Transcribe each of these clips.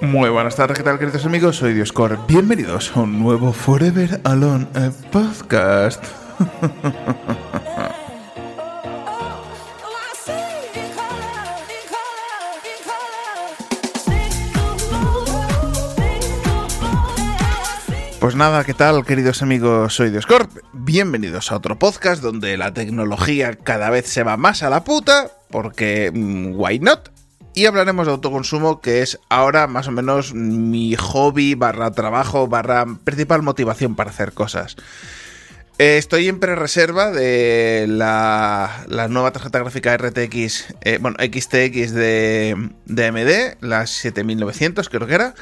Muy buenas tardes, ¿qué tal queridos amigos? Soy Dioscor. Bienvenidos a un nuevo Forever Alone eh, podcast. Pues nada, ¿qué tal queridos amigos? Soy Dioscorp. Bienvenidos a otro podcast donde la tecnología cada vez se va más a la puta, porque mm, why not? Y hablaremos de autoconsumo, que es ahora más o menos mi hobby barra trabajo barra principal motivación para hacer cosas. Eh, estoy en pre-reserva de la, la, nueva tarjeta gráfica RTX, eh, bueno, XTX de, de AMD, la 7900 creo que era.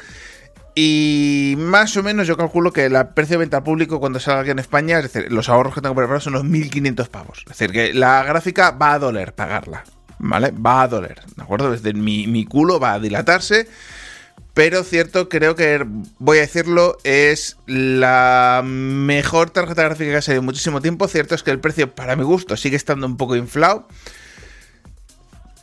Y más o menos yo calculo que el precio de venta al público cuando salga aquí en España, es decir, los ahorros que tengo preparados son los 1500 pavos. Es decir, que la gráfica va a doler pagarla, ¿vale? Va a doler, ¿de acuerdo? Desde mi, mi culo va a dilatarse. Pero cierto, creo que voy a decirlo, es la mejor tarjeta gráfica que ha salido en muchísimo tiempo. Cierto es que el precio, para mi gusto, sigue estando un poco inflado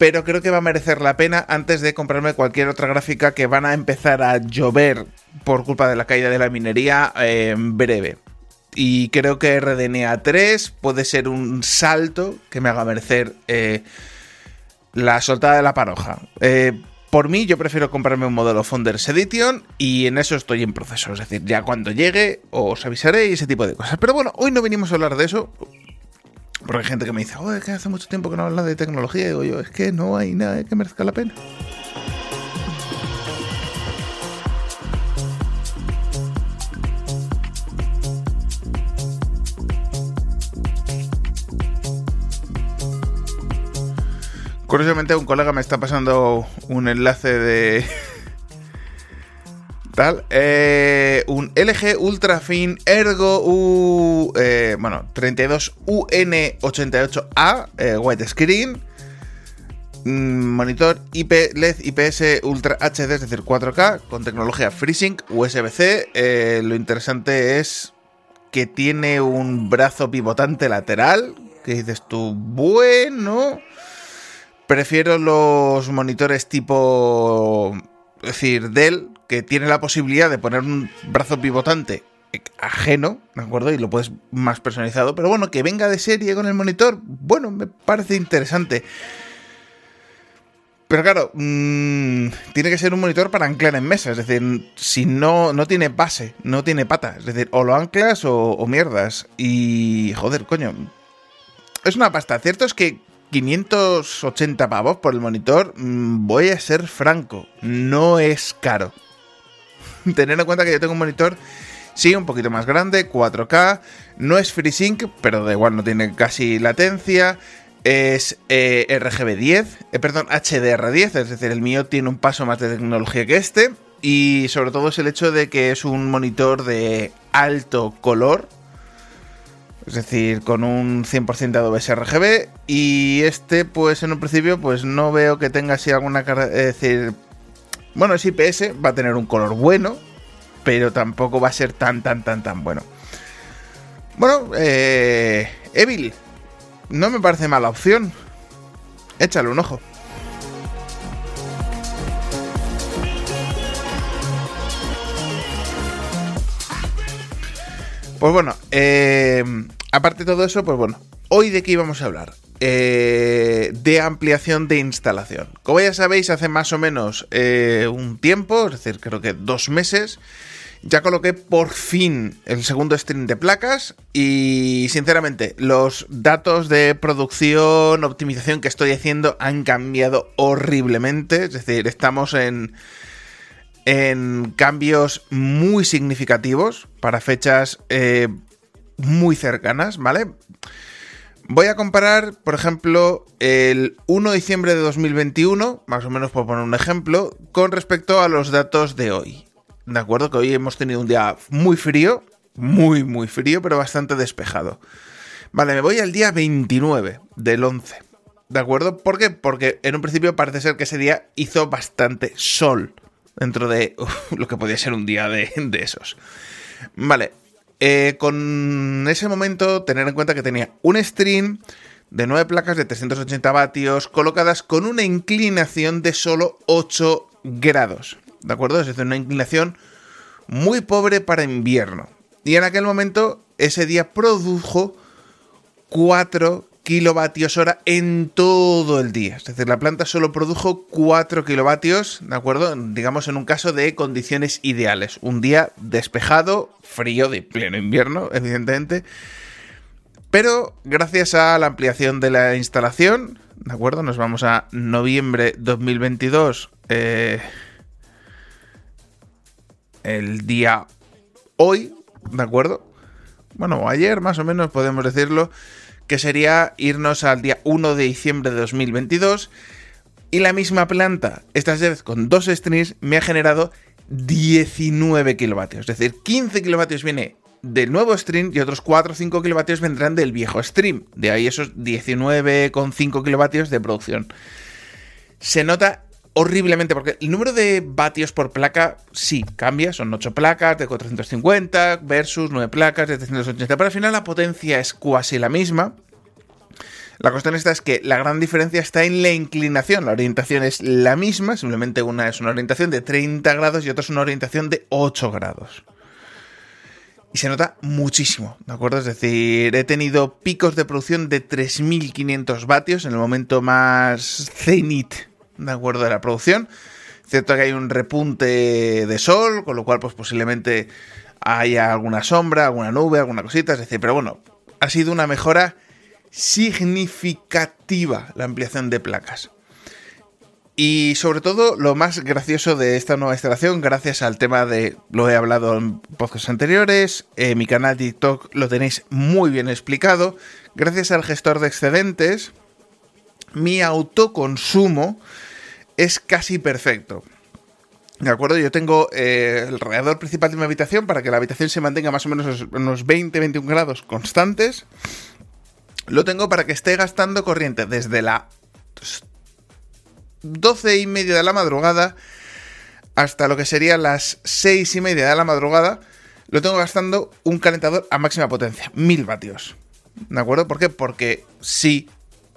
pero creo que va a merecer la pena antes de comprarme cualquier otra gráfica que van a empezar a llover por culpa de la caída de la minería en breve. Y creo que RDNA 3 puede ser un salto que me haga merecer eh, la soltada de la paroja. Eh, por mí, yo prefiero comprarme un modelo Founders Edition y en eso estoy en proceso. Es decir, ya cuando llegue os avisaré y ese tipo de cosas. Pero bueno, hoy no venimos a hablar de eso. Porque hay gente que me dice, oh, es que hace mucho tiempo que no habla de tecnología. Y digo yo, es que no hay nada que merezca la pena. Curiosamente, un colega me está pasando un enlace de, Eh, un LG Ultrafin Ergo U, eh, bueno, 32UN88A, eh, widescreen. Mm, monitor IP LED IPS Ultra HD, es decir, 4K, con tecnología FreeSync USB-C. Eh, lo interesante es que tiene un brazo pivotante lateral. Que dices tú, bueno. Prefiero los monitores tipo. Es decir, Dell, que tiene la posibilidad de poner un brazo pivotante ajeno, ¿de acuerdo? Y lo puedes más personalizado, pero bueno, que venga de serie con el monitor, bueno, me parece interesante. Pero claro, mmm, tiene que ser un monitor para anclar en mesa, es decir, si no, no tiene base, no tiene pata, es decir, o lo anclas o, mierdas. Y joder, coño, es una pasta. Cierto es que 580 pavos por el monitor, mmm, voy a ser franco, no es caro. Tener en cuenta que yo tengo un monitor, sí, un poquito más grande, 4K, no es FreeSync, pero da igual, no tiene casi latencia. Es eh, RGB10, eh, perdón, HDR10, es decir, el mío tiene un paso más de tecnología que este. Y sobre todo es el hecho de que es un monitor de alto color, es decir, con un 100% de Adobe sRGB. Y este, pues en un principio, pues no veo que tenga así alguna. Es decir, bueno, es IPS, va a tener un color bueno, pero tampoco va a ser tan, tan, tan, tan bueno. Bueno, eh, Evil, no me parece mala opción. Échale un ojo. Pues bueno, eh, aparte de todo eso, pues bueno, hoy de qué íbamos a hablar. Eh, de ampliación de instalación. Como ya sabéis, hace más o menos eh, un tiempo, es decir, creo que dos meses, ya coloqué por fin el segundo stream de placas y sinceramente los datos de producción, optimización que estoy haciendo han cambiado horriblemente. Es decir, estamos en, en cambios muy significativos para fechas eh, muy cercanas, ¿vale? Voy a comparar, por ejemplo, el 1 de diciembre de 2021, más o menos por poner un ejemplo, con respecto a los datos de hoy. De acuerdo que hoy hemos tenido un día muy frío, muy, muy frío, pero bastante despejado. Vale, me voy al día 29 del 11. ¿De acuerdo? ¿Por qué? Porque en un principio parece ser que ese día hizo bastante sol dentro de lo que podía ser un día de, de esos. Vale, eh, con ese momento tener en cuenta que tenía un stream de 9 placas de 380 vatios colocadas con una inclinación de solo 8 grados. ¿De acuerdo? Es decir, una inclinación muy pobre para invierno. Y en aquel momento, ese día produjo 4 kilovatios hora en todo el día. Es decir, la planta solo produjo 4 kilovatios, ¿de acuerdo? Digamos en un caso de condiciones ideales. Un día despejado, frío, de pleno invierno, evidentemente. Pero gracias a la ampliación de la instalación, ¿de acuerdo? Nos vamos a noviembre 2022. Eh, el día hoy, ¿de acuerdo? Bueno, ayer más o menos podemos decirlo que sería irnos al día 1 de diciembre de 2022. Y la misma planta, esta vez con dos strings, me ha generado 19 kilovatios. Es decir, 15 kilovatios viene del nuevo stream y otros 4 o 5 kilovatios vendrán del viejo stream. De ahí esos 19,5 kilovatios de producción. Se nota horriblemente porque el número de vatios por placa sí cambia, son 8 placas de 450 versus 9 placas de 380, pero al final la potencia es casi la misma. La cuestión esta es que la gran diferencia está en la inclinación, la orientación es la misma, simplemente una es una orientación de 30 grados y otra es una orientación de 8 grados. Y se nota muchísimo, ¿de acuerdo? Es decir, he tenido picos de producción de 3.500 vatios en el momento más cenit ¿de acuerdo? De la producción. Cierto que hay un repunte de sol, con lo cual, pues posiblemente haya alguna sombra, alguna nube, alguna cosita, es decir, pero bueno, ha sido una mejora significativa la ampliación de placas. Y sobre todo, lo más gracioso de esta nueva instalación, gracias al tema de, lo he hablado en podcasts anteriores, en mi canal TikTok lo tenéis muy bien explicado, gracias al gestor de excedentes, mi autoconsumo es casi perfecto. ¿De acuerdo? Yo tengo eh, el radiador principal de mi habitación para que la habitación se mantenga más o menos unos 20-21 grados constantes. Lo tengo para que esté gastando corriente desde las 12 y media de la madrugada hasta lo que serían las 6 y media de la madrugada. Lo tengo gastando un calentador a máxima potencia, 1000 vatios. ¿De acuerdo? ¿Por qué? Porque si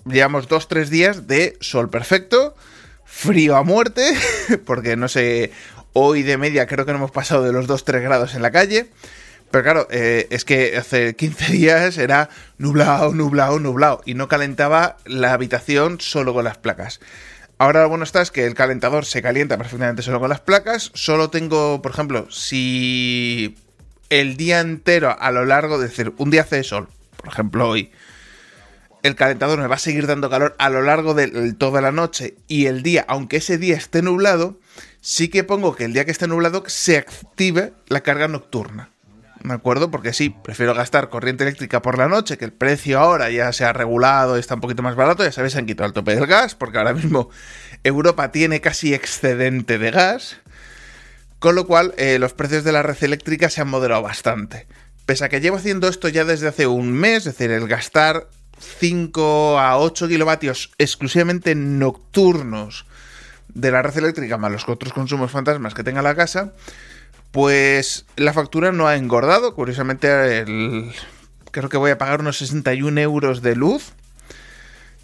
llevamos 2-3 días de sol perfecto frío a muerte, porque no sé, hoy de media creo que no hemos pasado de los 2-3 grados en la calle. Pero claro, eh, es que hace 15 días era nublado, nublado, nublado y no calentaba la habitación solo con las placas. Ahora lo bueno está es que el calentador se calienta perfectamente solo con las placas. Solo tengo, por ejemplo, si el día entero a lo largo, de decir, un día hace sol, por ejemplo hoy, el calentador me va a seguir dando calor a lo largo de toda la noche y el día, aunque ese día esté nublado, sí que pongo que el día que esté nublado se active la carga nocturna. ¿De acuerdo? Porque sí, prefiero gastar corriente eléctrica por la noche, que el precio ahora ya se ha regulado está un poquito más barato. Ya sabéis, se han quitado el tope del gas, porque ahora mismo Europa tiene casi excedente de gas. Con lo cual, eh, los precios de la red eléctrica se han moderado bastante. Pese a que llevo haciendo esto ya desde hace un mes, es decir, el gastar 5 a 8 kilovatios exclusivamente nocturnos de la red eléctrica más los otros consumos fantasmas que tenga la casa, pues la factura no ha engordado. Curiosamente, creo que voy a pagar unos 61 euros de luz,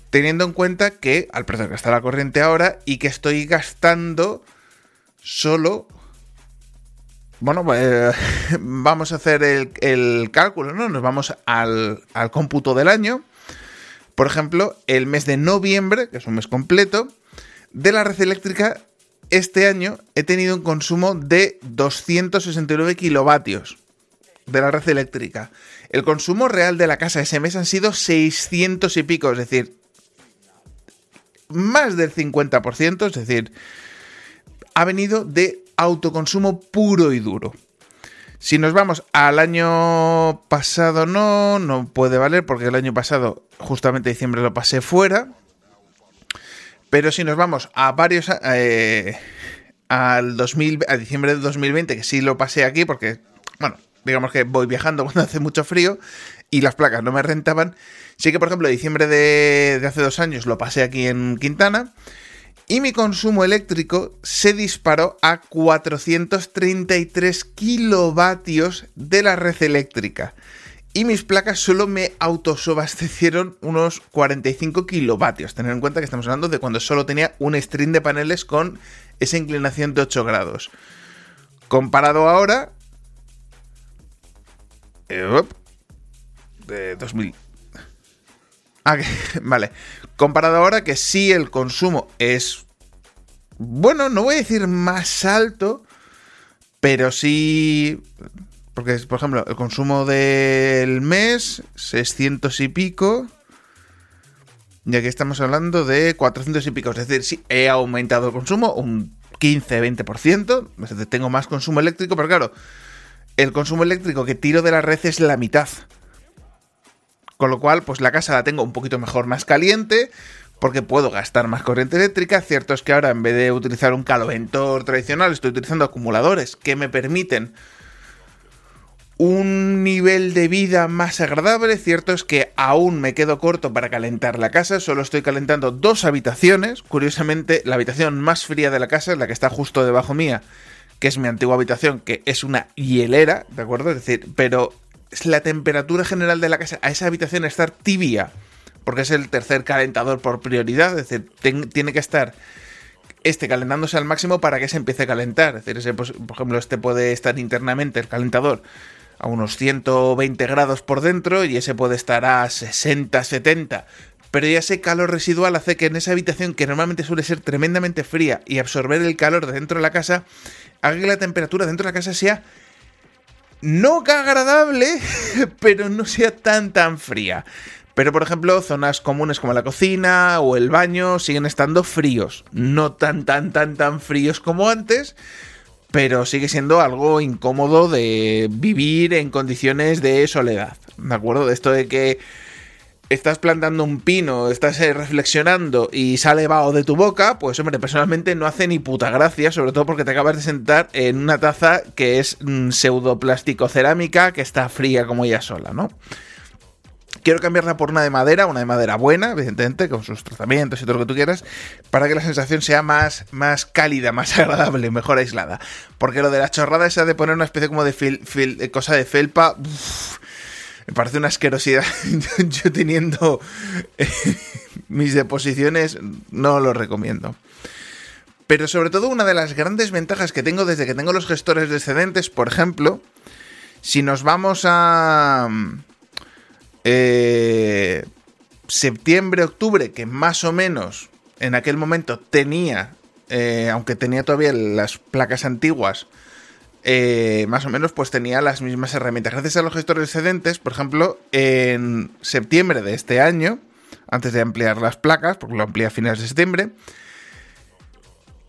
teniendo en cuenta que al precio que está la corriente ahora y que estoy gastando solo bueno, pues vamos a hacer el, cálculo, ¿no? Nos vamos al, al, cómputo del año por ejemplo, el mes de noviembre, que es un mes completo, de la red eléctrica, este año he tenido un consumo de 269 kilovatios de la red eléctrica. El consumo real de la casa ese mes han sido 600 y pico, es decir, más del 50%, es decir, ha venido de autoconsumo puro y duro. Si nos vamos al año pasado, no, no puede valer porque el año pasado, justamente diciembre, lo pasé fuera. Pero si nos vamos a varios. Eh, al 2000, a diciembre de 2020, que sí lo pasé aquí porque, bueno, digamos que voy viajando cuando hace mucho frío y las placas no me rentaban. Sí que, por ejemplo, diciembre de, de hace dos años lo pasé aquí en Quintana y mi consumo eléctrico se disparó a 433 kilovatios de la red eléctrica. y mis placas solo me autosobastecieron unos 45 kilovatios. Tener en cuenta que estamos hablando de cuando solo tenía un string de paneles con esa inclinación de 8 grados. Comparado ahora... Eh, de 2000... Ah, vale. Comparado ahora que sí el consumo es... Bueno, no voy a decir más alto, pero sí porque, por ejemplo, el consumo del mes, 600 y pico. Y aquí estamos hablando de 400 y pico. Es decir, sí, he aumentado el consumo un 15-20%. Tengo más consumo eléctrico, pero claro, el consumo eléctrico que tiro de la red es la mitad. Con lo cual, pues la casa la tengo un poquito mejor, más caliente, porque puedo gastar más corriente eléctrica. Cierto es que ahora, en vez de utilizar un caloventor tradicional, estoy utilizando acumuladores que me permiten un nivel de vida más agradable. Cierto es que aún me quedo corto para calentar la casa, solo estoy calentando dos habitaciones. Curiosamente, la habitación más fría de la casa es la que está justo debajo mía, que es mi antigua habitación, que es una hielera, ¿de acuerdo? Es decir, pero la temperatura general de la casa a esa habitación estar tibia, porque es el tercer calentador por prioridad, es decir, tiene que estar este calentándose al máximo para que se empiece a calentar. Es decir, pues, por ejemplo, este puede estar internamente, el calentador, a unos 120 grados por dentro y ese puede estar a 60, 70. Pero ya ese calor residual hace que en esa habitación, que normalmente suele ser tremendamente fría y absorber el calor de dentro de la casa, haga que la temperatura dentro de la casa sea no agradable, pero no sea tan tan fría. Pero por ejemplo, zonas comunes como la cocina o el baño siguen estando fríos, no tan tan tan tan fríos como antes, pero sigue siendo algo incómodo de vivir en condiciones de soledad. ¿De acuerdo? De esto de que estás plantando un pino, estás eh, reflexionando y sale vaho de tu boca, pues hombre, personalmente no hace ni puta gracia, sobre todo porque te acabas de sentar en una taza que es mm, pseudoplástico cerámica que está fría como ella sola, ¿no? Quiero cambiarla por una de madera, una de madera buena, evidentemente, con sus tratamientos y todo lo que tú quieras, para que la sensación sea más, más cálida, más agradable, mejor aislada. Porque lo de la chorrada esa de poner una especie como de, fil, cosa de felpa, me parece una asquerosidad. Yo teniendo eh, mis deposiciones, no lo recomiendo. Pero sobre todo una de las grandes ventajas que tengo desde que tengo los gestores de excedentes, por ejemplo, si nos vamos a eh, septiembre, octubre, que más o menos en aquel momento tenía, eh, aunque tenía todavía las placas antiguas, eh, más o menos pues tenía las mismas herramientas. Gracias a los gestores excedentes, por ejemplo, en septiembre de este año, antes de ampliar las placas, porque lo amplié a finales de septiembre,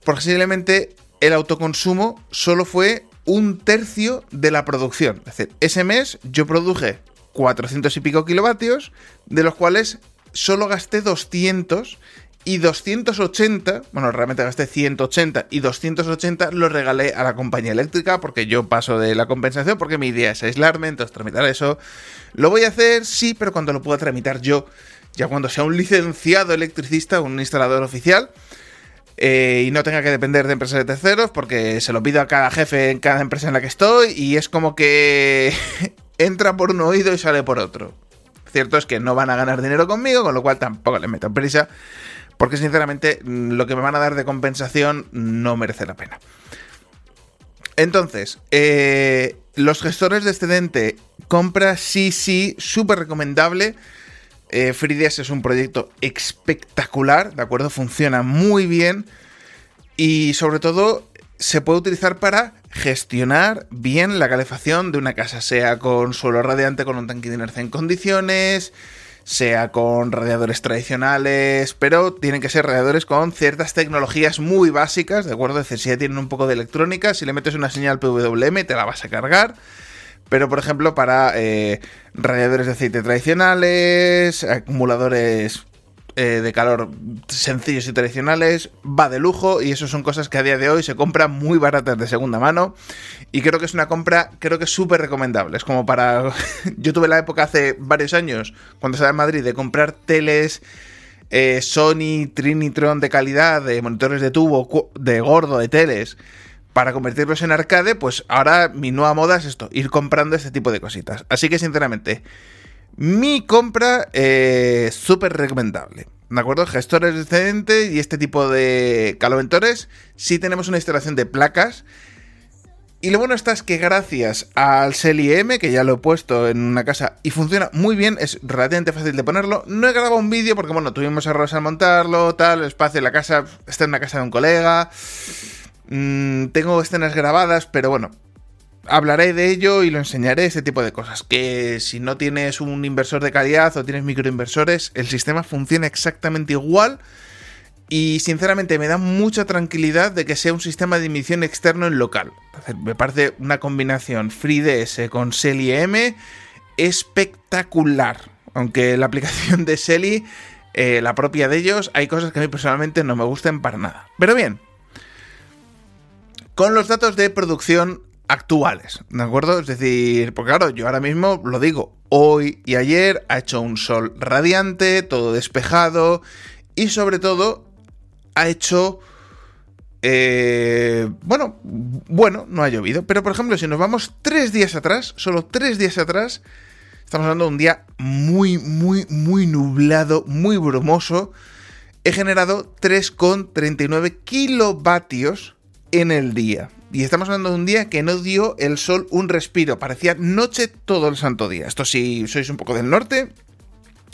posiblemente el autoconsumo solo fue un tercio de la producción. Es decir, ese mes yo produje 400 y pico kilovatios, de los cuales solo gasté 200 y 280, bueno, realmente gasté 180 y 280 los regalé a la compañía eléctrica porque yo paso de la compensación porque mi idea es aislarme, entonces tramitar eso. Lo voy a hacer, sí, pero cuando lo pueda tramitar yo, ya cuando sea un licenciado electricista, un instalador oficial. Eh, y no tenga que depender de empresas de terceros porque se lo pido a cada jefe en cada empresa en la que estoy y es como que entra por un oído y sale por otro. Cierto es que no van a ganar dinero conmigo, con lo cual tampoco les meto prisa, porque sinceramente mm, lo que me van a dar de compensación no merece la pena. Entonces, eh, los gestores de excedente, compra sí, sí, súper recomendable. Eh, es un proyecto espectacular, ¿de acuerdo? Funciona muy bien y sobre todo se puede utilizar para gestionar bien la calefacción de una casa, sea con suelo radiante con un tanque de inercia en condiciones, sea con radiadores tradicionales, pero tienen que ser radiadores con ciertas tecnologías muy básicas, ¿de acuerdo? Es decir, si ya tienen un poco de electrónica, si le metes una señal PWM te la vas a cargar. Pero, por ejemplo, para eh, radiadores de aceite tradicionales, acumuladores eh, de calor sencillos y tradicionales, va de lujo y eso son cosas que a día de hoy se compran muy baratas de segunda mano y creo que es una compra, creo que es súper recomendable. Es como para... Yo tuve la época hace varios años, cuando estaba en Madrid, de comprar teles... Eh, Sony Trinitron de calidad, de monitores de tubo, de gordo, de teles, para convertirlos en arcade, pues ahora mi nueva moda es esto, ir comprando este tipo de cositas. Así que sinceramente, mi compra es súper recomendable. ¿De acuerdo? Gestores excedente y este tipo de caloventores. Si tenemos una instalación de placas. Y lo bueno está es que gracias al Seli M, que ya lo he puesto en una casa y funciona muy bien, es relativamente fácil de ponerlo. No he grabado un vídeo porque, bueno, tuvimos errores al montarlo, tal, el espacio de la casa está en la casa de un colega. Mm, tengo escenas grabadas, pero bueno, hablaré de ello y lo enseñaré, este tipo de cosas. Que si no tienes un inversor de calidad o tienes microinversores, el sistema funciona exactamente igual. Y sinceramente me da mucha tranquilidad de que sea un sistema de emisión externo en local. Me parece una combinación FreeDS con Seli M espectacular. Aunque la aplicación de Seli, eh, la propia de ellos, hay cosas que a mí personalmente no me gustan para nada. Pero bien, con los datos de producción actuales, ¿de acuerdo? Es decir, porque claro, yo ahora mismo lo digo, hoy y ayer ha hecho un sol radiante, todo despejado y sobre todo ha hecho... Eh, bueno, bueno, no ha llovido, pero por ejemplo, si nos vamos tres días atrás, solo tres días atrás, estamos hablando de un día muy, muy, muy nublado, muy brumoso. He generado 3,39 kilovatios en el día. Y estamos hablando de un día que no dio el sol un respiro. Parecía noche todo el santo día. Esto si sois un poco del norte,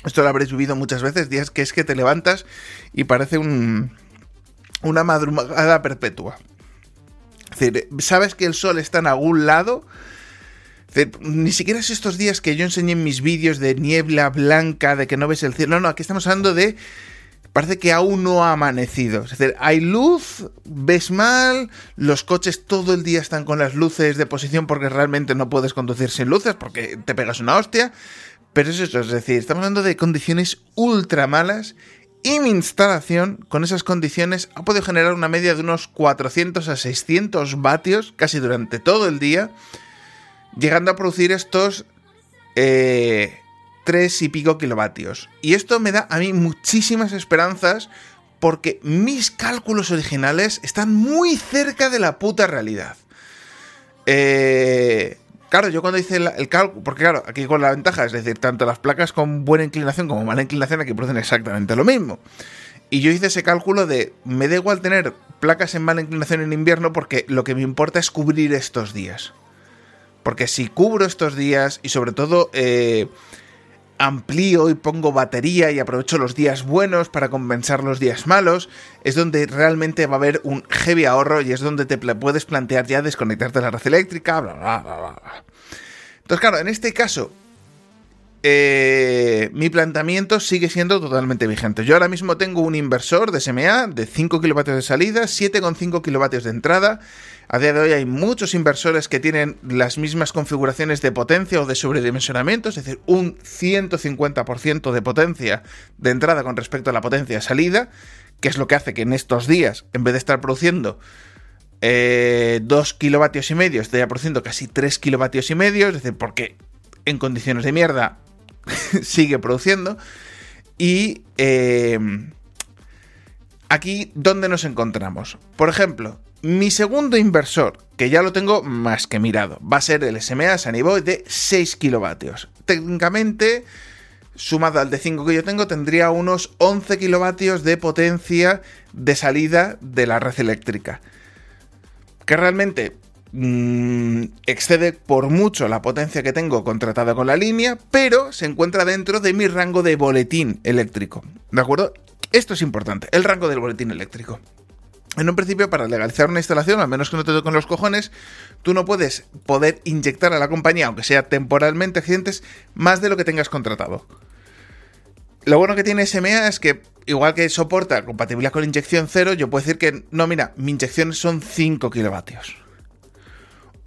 esto lo habréis vivido muchas veces. Días que es que te levantas y parece un, una madrugada perpetua. Es decir, sabes que el sol está en algún lado. ni siquiera es estos días que yo enseñé en mis vídeos de niebla blanca, de que no ves el cielo. No, no, aquí estamos hablando de parece que aún no ha amanecido. Es decir, hay luz, ves mal, los coches todo el día están con las luces de posición porque realmente no puedes conducir sin luces porque te pegas una hostia. Pero es eso, es decir, estamos hablando de condiciones ultra malas y mi instalación con esas condiciones ha podido generar una media de unos 400 a 600 vatios casi durante todo el día, llegando a producir estos... Eh, y pico kilovatios. Y esto me da a mí muchísimas esperanzas porque mis cálculos originales están muy cerca de la puta realidad. Eh, claro, yo cuando hice el, cálculo, porque claro, aquí con la ventaja, es decir, tanto las placas con buena inclinación como mala inclinación aquí producen exactamente lo mismo. Y yo hice ese cálculo de, me da igual tener placas en mala inclinación en invierno porque lo que me importa es cubrir estos días. Porque si cubro estos días y sobre todo... Eh, amplío y pongo batería y aprovecho los días buenos para compensar los días malos, es donde realmente va a haber un heavy ahorro y es donde te puedes plantear ya desconectarte de la red eléctrica, bla, bla, bla, bla. Entonces, claro, en este caso, eh, mi planteamiento sigue siendo totalmente vigente. Yo ahora mismo tengo un inversor de SMA de 5 kilovatios de salida, 7,5 kilovatios de entrada. A día de hoy hay muchos inversores que tienen las mismas configuraciones de potencia o de sobredimensionamiento, es decir, un 150% de potencia de entrada con respecto a la potencia de salida, que es lo que hace que en estos días, en vez de estar produciendo 2 eh, kilovatios y medio, esté produciendo casi 3 kilovatios y medio, es decir, porque en condiciones de mierda sigue produciendo. Y eh, aquí, ¿dónde nos encontramos? Por ejemplo, mi segundo inversor, que ya lo tengo más que mirado, va a ser el SMA Saniboy de 6 kilovatios. Técnicamente, sumado al de 5 que yo tengo, tendría unos 11 kilovatios de potencia de salida de la red eléctrica. Que realmente Mm, excede por mucho la potencia que tengo contratada con la línea, pero se encuentra dentro de mi rango de boletín eléctrico. ¿De acuerdo? Esto es importante, el rango del boletín eléctrico. En un principio, para legalizar una instalación, al menos que no te toquen los cojones, tú no puedes poder inyectar a la compañía, aunque sea temporalmente accidentes, más de lo que tengas contratado. Lo bueno que tiene SMA es que, igual que soporta compatibilidad con inyección cero, yo puedo decir que, no, mira, mi inyección son 5 kilovatios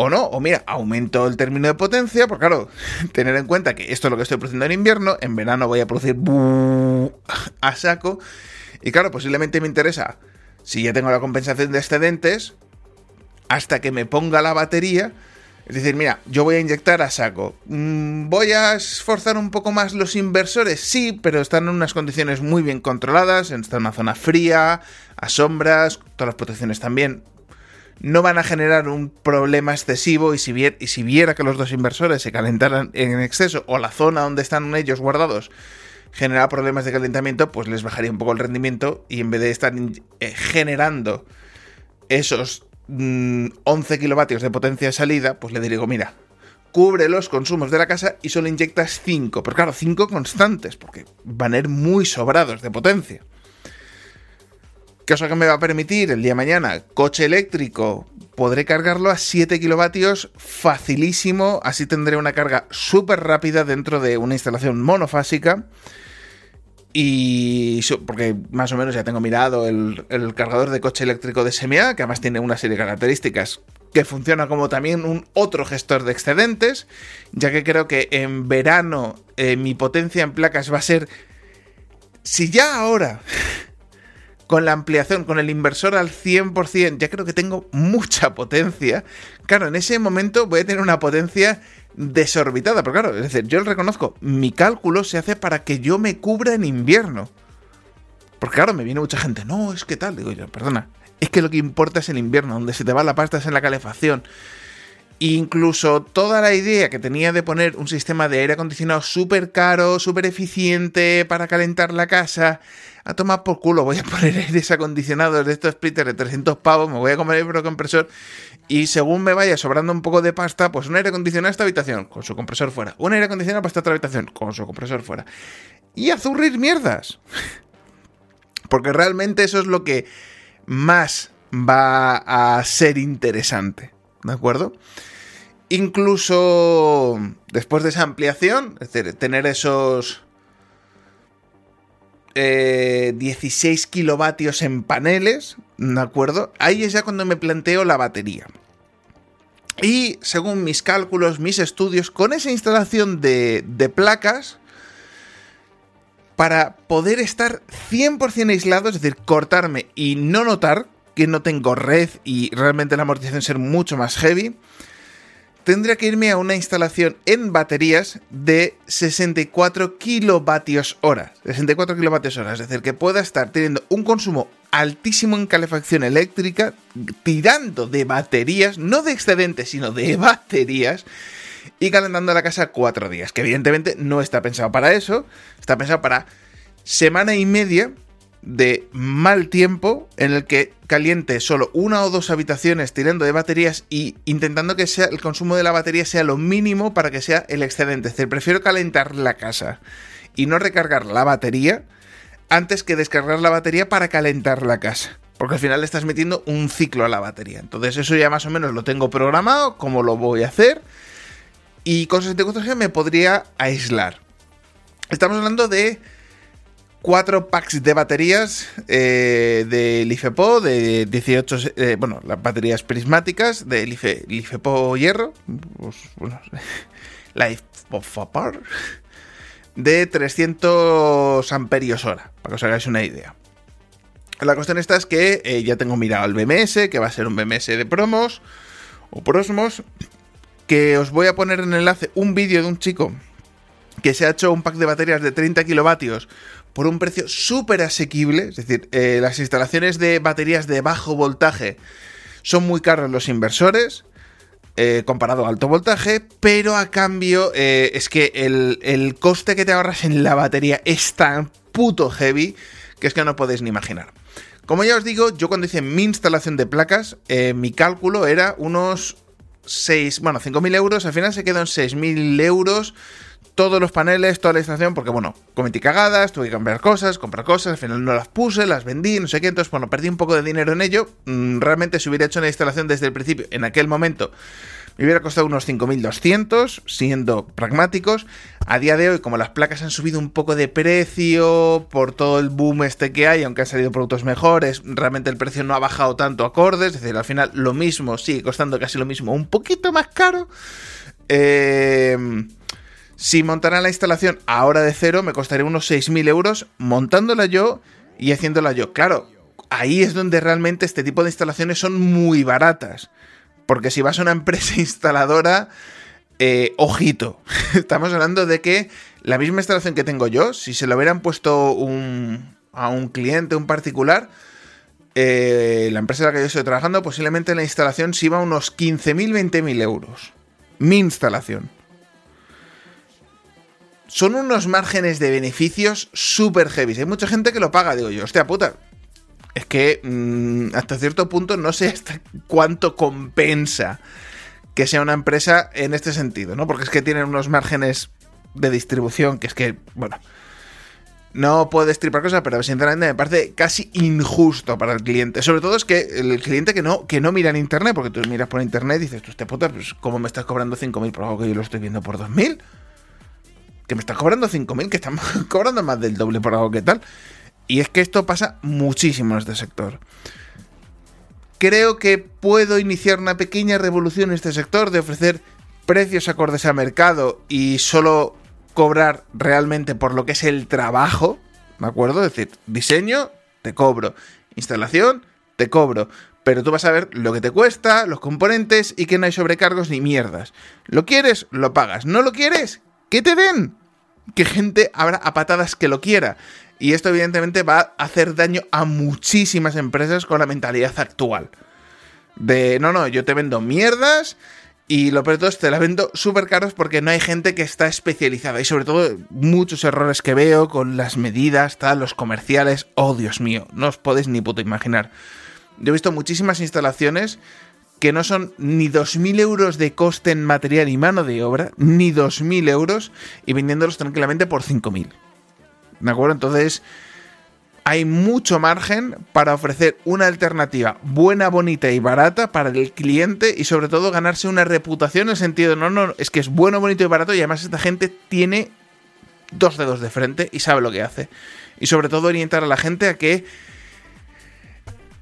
o no, o mira, aumento el término de potencia, porque claro, tener en cuenta que esto es lo que estoy produciendo en invierno, en verano voy a producir a saco, y claro, posiblemente me interesa, si ya tengo la compensación de excedentes, hasta que me ponga la batería, es decir, mira, yo voy a inyectar a saco. Mm, ¿Voy a esforzar un poco más los inversores? Sí, pero están en unas condiciones muy bien controladas, están en una zona fría, a sombras, todas las protecciones también no van a generar un problema excesivo y si, y si viera que los dos inversores se calentaran en exceso o la zona donde están ellos guardados generaba problemas de calentamiento, pues les bajaría un poco el rendimiento y en vez de estar eh, generando esos 11 mm, kilovatios de potencia de salida, pues le digo, mira, cubre los consumos de la casa y solo inyectas 5, pero claro, 5 constantes, porque van a ir muy sobrados de potencia. Cosa que me va a permitir el día de mañana, coche eléctrico, podré cargarlo a 7 kilovatios facilísimo, así tendré una carga súper rápida dentro de una instalación monofásica. Y porque más o menos ya tengo mirado el, cargador de coche eléctrico de SMA, que además tiene una serie de características que funciona como también un otro gestor de excedentes, ya que creo que en verano eh, mi potencia en placas va a ser, si ya ahora con la ampliación, con el inversor al 100%, ya creo que tengo mucha potencia. Claro, en ese momento voy a tener una potencia desorbitada, pero claro, es decir, yo lo reconozco, mi cálculo se hace para que yo me cubra en invierno. Porque claro, me viene mucha gente, no, es que tal, digo yo, perdona, es que lo que importa es el invierno, donde se te va la pasta es en la calefacción. Incluso toda la idea que tenía de poner un sistema de aire acondicionado súper caro, súper eficiente para calentar la casa, a tomar por culo, voy a poner aires acondicionados de estos splitters de 300 pavos, me voy a comer el procompresor y según me vaya sobrando un poco de pasta, pues un aire acondicionado a esta habitación, con su compresor fuera, un aire acondicionado para esta otra habitación, con su compresor fuera. Y a zurrir mierdas. Porque realmente eso es lo que más va a ser interesante, ¿de acuerdo? Incluso después de esa ampliación, es decir, tener esos 16 eh, kilovatios en paneles, ¿de acuerdo? Ahí es ya cuando me planteo la batería. Y según mis cálculos, mis estudios, con esa instalación de, de placas, para poder estar 100% aislado, es decir, cortarme y no notar que no tengo red y realmente la amortización ser mucho más heavy, tendría que irme a una instalación en baterías de 64 kilovatios hora. 64 kilovatios hora, es decir, que pueda estar teniendo un consumo altísimo en calefacción eléctrica, tirando de baterías, no de excedentes, sino de baterías, y calentando la casa cuatro días, que evidentemente no está pensado para eso, está pensado para semana y media de mal tiempo en el que caliente solo una o dos habitaciones tirando de baterías y intentando que sea el consumo de la batería sea lo mínimo para que sea el excedente. Es decir, prefiero calentar la casa y no recargar la batería antes que descargar la batería para calentar la casa. Porque al final le estás metiendo un ciclo a la batería. Entonces eso ya más o menos lo tengo programado, cómo lo voy a hacer. Y con 64 G me podría aislar. Estamos hablando de cuatro packs de baterías eh, de LiFePo, de 18, eh, bueno, las baterías prismáticas de Life, LiFePo hierro, pues, bueno, Life of de 300 amperios hora, para que os hagáis una idea. La cuestión esta es que eh, ya tengo mirado el BMS, que va a ser un BMS de promos o prosmos, que os voy a poner en enlace un vídeo de un chico que se ha hecho un pack de baterías de 30 kilovatios por un precio súper asequible. Es decir, eh, las instalaciones de baterías de bajo voltaje son muy caros los inversores. Eh, comparado a alto voltaje, pero a cambio eh, es que el, el, coste que te ahorras en la batería es tan puto heavy que es que no podéis ni imaginar. Como ya os digo, yo cuando hice mi instalación de placas, mi cálculo era unos 6, bueno, 5.000 euros, al final se quedó en 6.000 euros todos los paneles, toda la instalación, porque bueno, cometí cagadas, tuve que cambiar cosas, comprar cosas, al final no las puse, las vendí, no sé qué, entonces bueno, perdí un poco de dinero en ello. Mm, realmente si hubiera hecho una instalación desde el principio, en aquel momento, me hubiera costado unos 5.200, siendo pragmáticos. A día de hoy, como las placas han subido un poco de precio por todo el boom este que hay, aunque han salido productos mejores, realmente el precio no ha bajado tanto acorde, es decir, al final lo mismo, sigue costando casi lo mismo, un poquito más caro. Eh si montara la instalación ahora de cero, me costaría unos 6.000 euros montándola yo y haciéndola yo. Claro, ahí es donde realmente este tipo de instalaciones son muy baratas. Porque si vas a una empresa instaladora, eh, ojito. Estamos hablando de que la misma instalación que tengo yo, si se lo hubieran puesto a un cliente, un particular, eh, la empresa en la que yo estoy trabajando, posiblemente la instalación se iba a unos 15.000, 20.000 euros. Mi instalación. Son unos márgenes de beneficios súper heavy. Hay mucha gente que lo paga, digo yo, hostia puta. Es que mm, hasta cierto punto no sé hasta cuánto compensa que sea una empresa en este sentido, ¿no? Porque es que tienen unos márgenes de distribución que es que, bueno, no puedo destripar cosas, pero sinceramente me parece casi injusto para el cliente. Sobre todo es que el cliente que no, que no mira en internet, porque tú miras por internet y dices, tú este puta, pues ¿cómo me estás cobrando 5.000 por algo que yo lo estoy viendo por 2.000? Que me estás cobrando 5.000, que están cobrando más del doble por algo que tal. Y es que esto pasa muchísimo en este sector. Creo que puedo iniciar una pequeña revolución en este sector de ofrecer precios acordes a mercado y solo cobrar realmente por lo que es el trabajo, ¿de acuerdo? Es decir, diseño, te cobro, instalación, te cobro, pero tú vas a ver lo que te cuesta, los componentes y que no hay sobrecargos ni mierdas. ¿Lo quieres? Lo pagas. ¿No lo quieres? ¿Qué te den? Que gente habrá a patadas que lo quiera. Y esto evidentemente va a hacer daño a muchísimas empresas con la mentalidad actual. De, no, no, yo te vendo mierdas y lo peor de todo es te la vendo súper caros porque no hay gente que está especializada. Y sobre todo, muchos errores que veo con las medidas, tal, los comerciales. Oh, Dios mío, no os podéis ni puto imaginar. Yo he visto muchísimas instalaciones que no son ni 2.000 euros de coste en material y mano de obra, ni 2.000 euros, y vendiéndolos tranquilamente por 5.000. ¿De acuerdo? Entonces, hay mucho margen para ofrecer una alternativa buena, bonita y barata para el cliente y sobre todo ganarse una reputación en el sentido, no, no, es que es bueno, bonito y barato y además esta gente tiene dos dedos de frente y sabe lo que hace. Y sobre todo orientar a la gente a que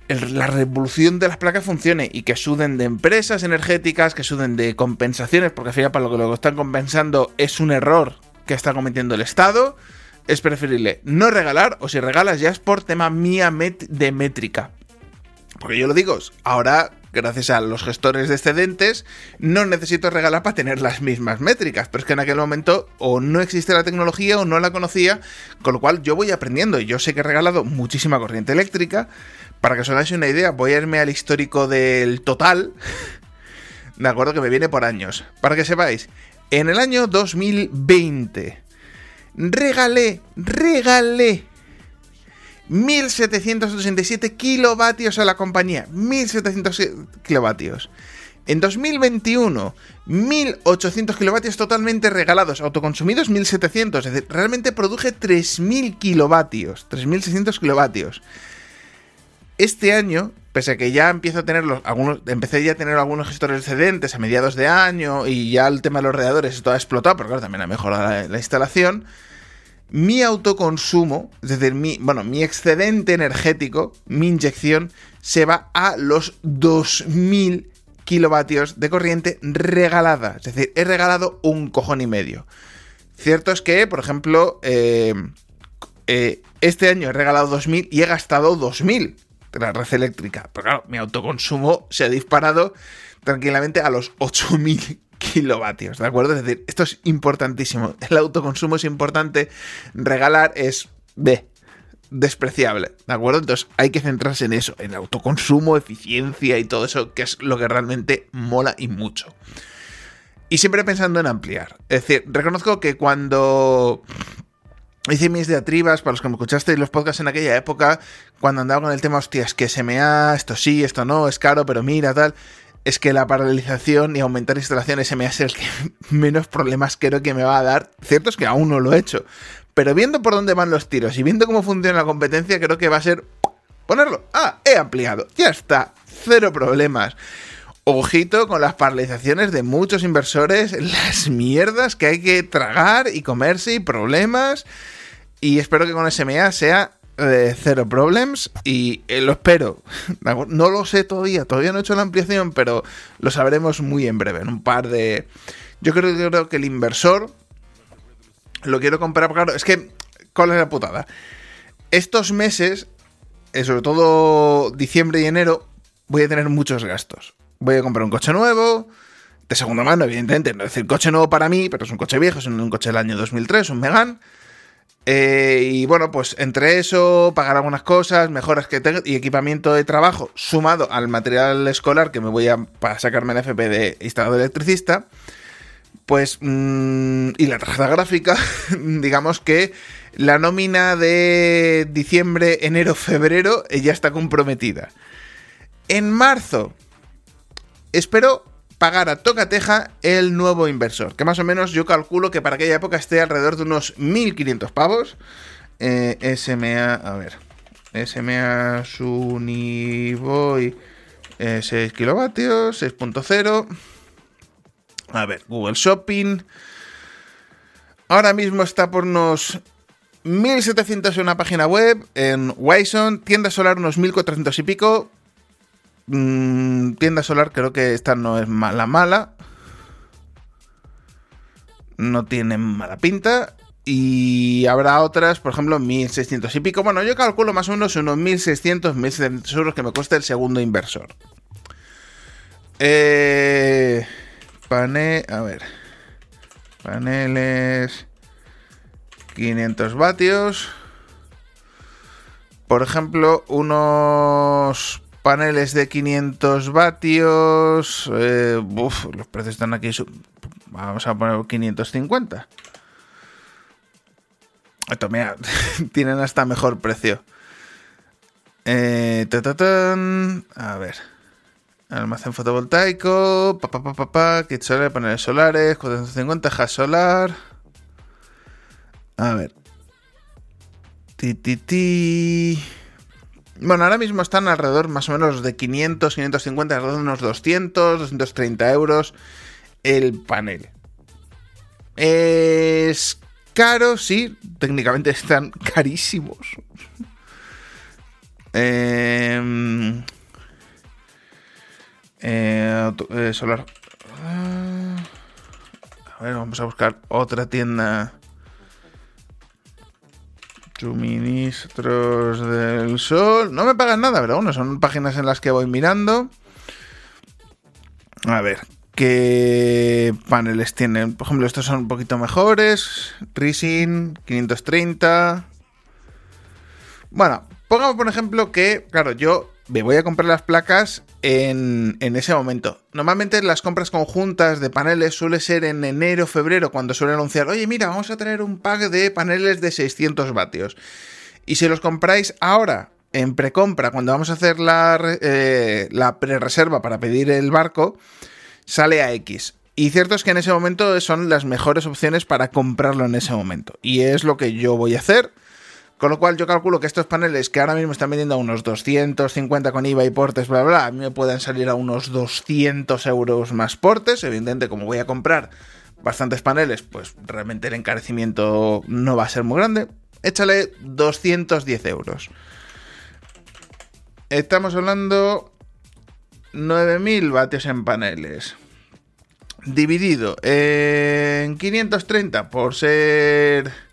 la revolución de las placas funcione y que suden de empresas energéticas, que suden de compensaciones, porque al final para lo que lo están compensando es un error que está cometiendo el Estado es preferible no regalar o si regalas ya es por tema mía de métrica. Porque yo lo digo, ahora gracias a los gestores de excedentes, no necesito regalar para tener las mismas métricas. Pero es que en aquel momento o no existe la tecnología o no la conocía, con lo cual yo voy aprendiendo. Yo sé que he regalado muchísima corriente eléctrica. Para que os hagáis una idea, voy a irme al histórico del total. De acuerdo, que me viene por años. Para que sepáis, en el año 2020 regalé, regalé 1787 kilovatios a la compañía. 1700 kilovatios. En 2021, 1800 kilovatios totalmente regalados, autoconsumidos 1700, es decir, realmente produje 3000 kilovatios, 3600 kilovatios. Este año, pese a que ya empiezo a tener algunos, empecé ya a tener algunos gestores excedentes a mediados de año y ya el tema de los radiadores ha explotado, pero claro, también ha mejorado la instalación mi autoconsumo, es decir, mi, bueno, mi excedente energético, mi inyección, se va a los 2000 kilovatios de corriente regalada. Es decir, he regalado un cojón y medio. Cierto es que, por ejemplo, eh, eh, este año he regalado 2000 y he gastado 2000 de la red eléctrica. Pero claro, mi autoconsumo se ha disparado tranquilamente a los 8000 kilovatios, ¿de acuerdo? Es decir, esto es importantísimo. El autoconsumo es importante, regalar es B, despreciable, ¿de acuerdo? Entonces hay que centrarse en eso, en autoconsumo, eficiencia y todo eso, que es lo que realmente mola y mucho. Y siempre pensando en ampliar. Es decir, reconozco que cuando hice mis diatribas, para los que me escuchasteis los podcasts en aquella época, cuando andaba con el tema, hostias, que ha, esto sí, esto no, es caro, pero mira, tal es que la paralización y aumentar instalaciones me hace el que menos problemas creo que me va a dar. Cierto es que aún no lo he hecho. Pero viendo por dónde van los tiros y viendo cómo funciona la competencia, creo que va a ser ponerlo. Ah, he ampliado. Ya está. Cero problemas. Ojito con las paralizaciones de muchos inversores, las mierdas que hay que tragar y comerse y problemas. Y espero que con SMA sea de Cero Problems y eh, lo espero. No lo sé todavía, todavía no he hecho la ampliación, pero lo sabremos muy en breve, en un par de... Yo creo, creo que el inversor lo quiero comprar, claro, es que, ¿cuál es la putada? Estos meses, eh, sobre todo diciembre y enero, voy a tener muchos gastos. Voy a comprar un coche nuevo, de segunda mano, evidentemente, no es decir coche nuevo para mí, pero es un coche viejo, es un coche del año 2003, un Megan Eh, y bueno, pues entre eso, pagar algunas cosas, mejoras que tengo y equipamiento de trabajo, sumado al material escolar que me voy a para sacarme el FP de instalador electricista, pues. Mm, y la tarjeta gráfica, digamos que la nómina de diciembre, enero, febrero eh, ya está comprometida. En marzo, espero pagar a tocateja el nuevo inversor, que más o menos yo calculo que para aquella época esté alrededor de unos 1500 pavos. Eh, SMA, a ver, SMA Suniboy eh, 6 kilovatios, 6.0. A ver, Google Shopping. Ahora mismo está por unos 1700 en una página web, en Wison, tienda solar unos 1400 y pico, Mm, tienda solar, creo que esta no es mala mala. No tiene mala pinta. Y habrá otras, por ejemplo, 1600 y pico. Bueno, yo calculo más o menos unos 1600, 1700 euros que me cuesta el segundo inversor. Eh, panel, a ver. Paneles 500 vatios. Por ejemplo, unos paneles de 500 vatios. Eh, los precios están aquí. Vamos a poner 550. Esto, mira, tienen hasta mejor precio. Eh, a ver. Almacén fotovoltaico. Pa, pa, pa, kit solar, paneles solares. 450, gas solar. A ver. Ti, ti, ti. Bueno, ahora mismo están alrededor más o menos de 500, 550, alrededor de unos 200, 230 euros el panel. Es caro, sí, técnicamente están carísimos. Em, eh, eh, solar. Ah, a ver, vamos a buscar otra tienda Suministros del sol. No me pagan nada, pero bueno, son páginas en las que voy mirando. A ver, ¿qué paneles tienen? Por ejemplo, estos son un poquito mejores. Rising 530. Bueno, pongamos por ejemplo que, claro, yo me voy a comprar las placas en, ese momento. Normalmente las compras conjuntas de paneles suele ser en enero, febrero, cuando suelen anunciar, oye, mira, vamos a traer un pack de paneles de 600 vatios. Y si los compráis ahora, en precompra, cuando vamos a hacer la, eh, la pre-reserva para pedir el barco, sale a X. Y cierto es que en ese momento son las mejores opciones para comprarlo en ese momento. Y es lo que yo voy a hacer. Con lo cual yo calculo que estos paneles que ahora mismo están vendiendo a unos 250 con IVA y portes, bla, bla, a mí me pueden salir a unos 200 euros más portes. Evidentemente, como voy a comprar bastantes paneles, pues realmente el encarecimiento no va a ser muy grande. Échale 210 euros. Estamos hablando 9000 vatios en paneles. Dividido en 530 por ser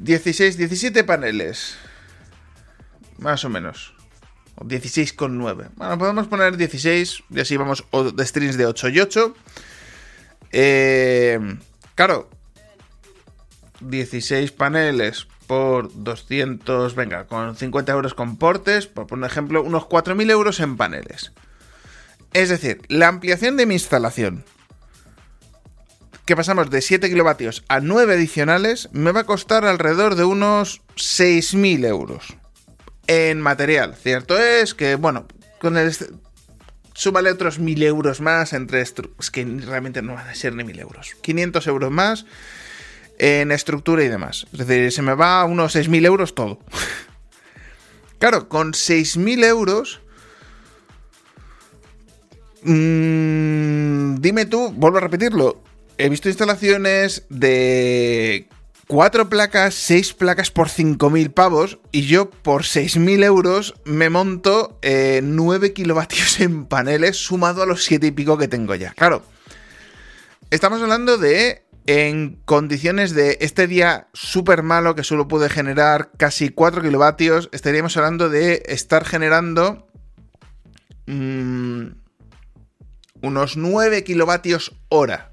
16, 17 paneles. Más o menos. 16,9. Bueno, podemos poner 16 y así vamos de strings de 8 y 8. Eh, claro, 16 paneles por 200, venga, con 50 euros con portes, por poner ejemplo, unos 4.000 euros en paneles. Es decir, la ampliación de mi instalación que pasamos de 7 kilovatios a 9 adicionales, me va a costar alrededor de unos 6.000 euros en material. Cierto es que, bueno, con el... Súmale otros 1.000 euros más entre... Es que realmente no van a ser ni 1.000 euros. 500 euros más en estructura y demás. Es decir, se me va a unos 6.000 euros todo. claro, con 6.000 euros... Mmm, dime tú, vuelvo a repetirlo, he visto instalaciones de cuatro placas, seis placas por 5.000 pavos y yo por 6.000 euros me monto 9 eh, kilovatios en paneles sumado a los 7 y pico que tengo ya. Claro, estamos hablando de en condiciones de este día súper malo que solo pude generar casi 4 kilovatios, estaríamos hablando de estar generando mm, unos 9 kilovatios hora.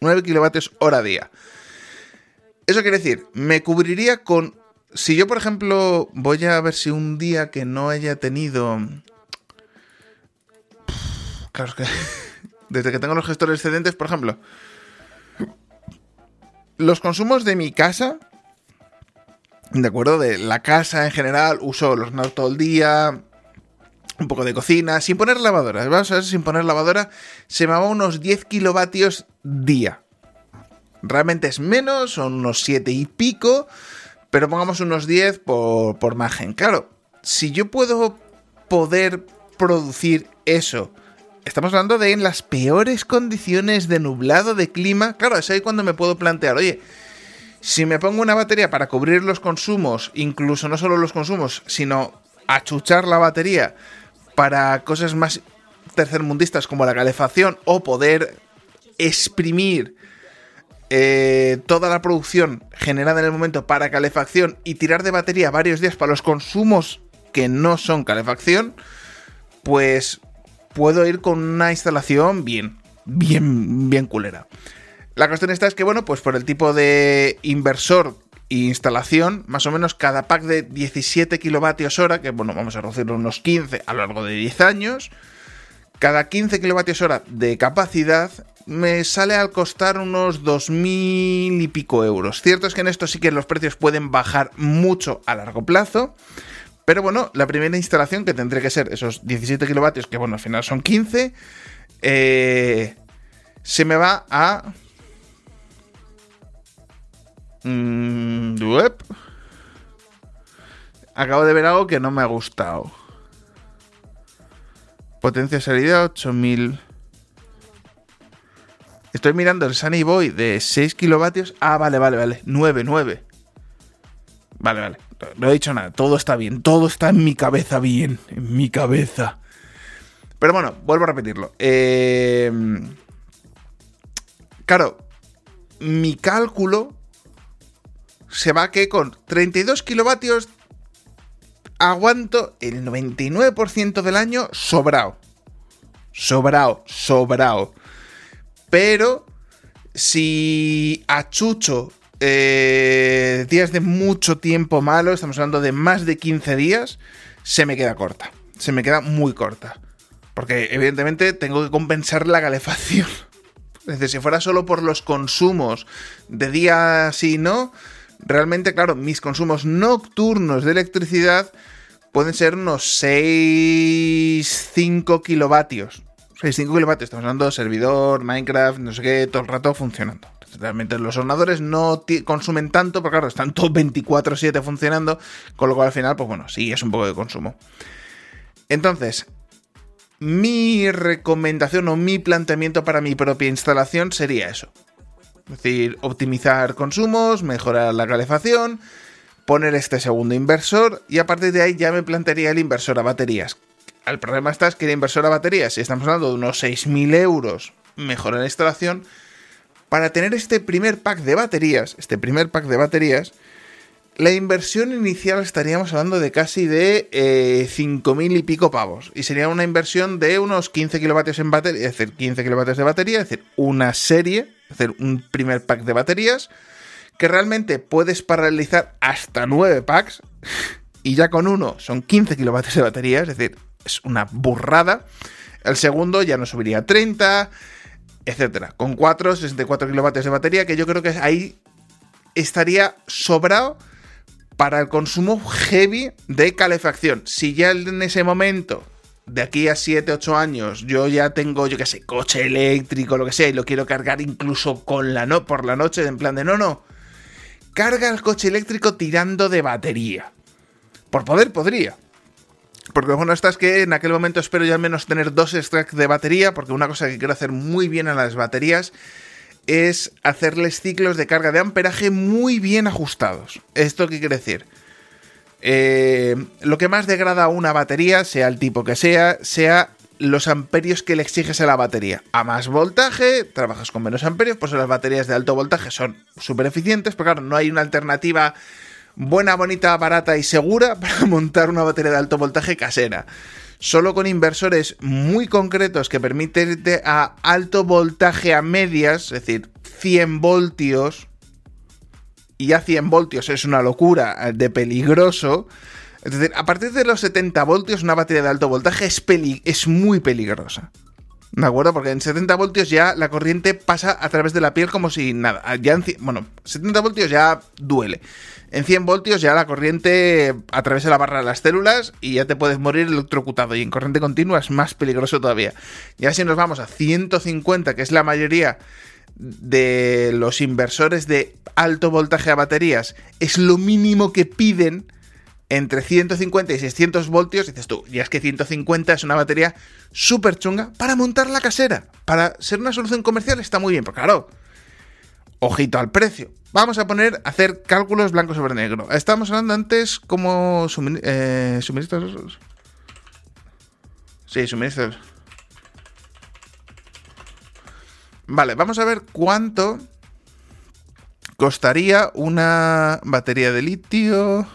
9 kilovatios hora día. Eso quiere decir, me cubriría con... Si yo, por ejemplo, voy a ver si un día que no haya tenido... Claro, es que... Desde que tengo los gestores excedentes, por ejemplo... Los consumos de mi casa... De acuerdo, de la casa en general, uso los ordenador todo el día, un poco de cocina, sin poner lavadora. Vamos a ver, sin poner lavadora, se me va unos 10 kilovatios día. Realmente es menos, son unos 7 y pico, pero pongamos unos 10 por, por margen. Claro, si yo puedo poder producir eso, estamos hablando de en las peores condiciones de nublado, de clima, claro, es ahí cuando me puedo plantear, oye, si me pongo una batería para cubrir los consumos, incluso no solo los consumos, sino achuchar la batería para cosas más tercermundistas como la calefacción o poder exprimir eh, toda la producción generada en el momento para calefacción y tirar de batería varios días para los consumos que no son calefacción, pues puedo ir con una instalación bien, bien, bien culera. La cuestión esta es que, bueno, pues por el tipo de inversor instalación, más o menos cada pack de 17 kilovatios hora, que bueno, vamos a reducirlo unos 15 a lo largo de 10 años, cada 15 kilovatios hora de capacidad me sale al costar unos 2.000 y pico euros. Cierto es que en esto sí que los precios pueden bajar mucho a largo plazo, pero bueno, la primera instalación que tendré que ser esos 17 kilovatios, que bueno, al final son 15, eh, se me va a Mm, Acabo de ver algo que no me ha gustado. Potencia salida 8000. Estoy mirando el Sunny Boy de 6 kilovatios. Ah, vale, vale, vale. 9, 9. Vale, vale. No he dicho nada. Todo está bien. Todo está en mi cabeza bien. En mi cabeza. Pero bueno, vuelvo a repetirlo. Eh... Claro, mi cálculo se va que con 32 kilovatios aguanto el 99% del año sobrado. Sobrado, sobrado. Pero si achucho eh, días de mucho tiempo malo, estamos hablando de más de 15 días, se me queda corta. Se me queda muy corta. Porque evidentemente tengo que compensar la calefacción. Es decir, si fuera solo por los consumos de día sí no, realmente, claro, mis consumos nocturnos de electricidad pueden ser unos 6, 5 kilovatios. 6, 5 kilovatios, estamos hablando de servidor, Minecraft, no sé qué, todo el rato funcionando. Realmente los ordenadores no consumen tanto, pero claro, están todos 24/7 funcionando, con lo cual al final, pues bueno, sí, es un poco de consumo. Entonces, mi recomendación o mi planteamiento para mi propia instalación sería eso. Es decir, optimizar consumos, mejorar la calefacción, poner este segundo inversor y a partir de ahí ya me plantearía el inversor a baterías. El problema está es que el inversor a baterías, si estamos hablando de unos 6.000 euros, mejor en la instalación, para tener este primer pack de baterías, este primer pack de baterías, la inversión inicial estaríamos hablando de casi de eh, 5.000 y pico pavos. Y sería una inversión de unos 15 kilovatios en batería, es decir, 15 kilovatios de batería, es decir, una serie hacer un primer pack de baterías que realmente puedes paralizar hasta 9 packs y ya con uno son 15 kilovatios de batería, es decir, es una burrada. El segundo ya no subiría a 30, etcétera. Con 4, 64 kilovatios de batería, que yo creo que ahí estaría sobrado para el consumo heavy de calefacción. Si ya en ese momento de aquí a 7, 8 años yo ya tengo, yo qué sé, coche eléctrico, lo que sea, y lo quiero cargar incluso con la no por la noche, en plan de no, no. Carga el coche eléctrico tirando de batería. Por poder podría. Porque bueno, esta es que en aquel momento espero ya al menos tener dos stacks de batería, porque una cosa que quiero hacer muy bien a las baterías es hacerles ciclos de carga de amperaje muy bien ajustados. ¿Esto qué quiere decir? Eh, lo que más degrada una batería, sea el tipo que sea, sea los amperios que le exiges a la batería. A más voltaje, trabajas con menos amperios, pues las baterías de alto voltaje son súper eficientes, pero claro, no hay una alternativa buena, bonita, barata y segura para montar una batería de alto voltaje casera. Solo con inversores muy concretos que permiten a alto voltaje a medias, es decir, 100 voltios, y a 100 voltios es una locura de peligroso. Es decir, a partir de los 70 voltios, una batería de alto voltaje es, es muy peligrosa. ¿De acuerdo? Porque en 70 voltios ya la corriente pasa a través de la piel como si nada. Ya en, bueno, 70 voltios ya duele. En 100 voltios ya la corriente atraviesa la barra de las células y ya te puedes morir electrocutado. Y en corriente continua es más peligroso todavía. Ya si nos vamos a 150, que es la mayoría de los inversores de alto voltaje a baterías, es lo mínimo que piden entre 150 y 600 voltios, dices tú, ya es que 150 es una batería súper chunga para montar la casera. Para ser una solución comercial está muy bien, pero claro, ojito al precio. Vamos a poner, a hacer cálculos blanco sobre negro. Estábamos hablando antes como eh, suministros... Sí, suministros. Vale, vamos a ver cuánto costaría una batería de litio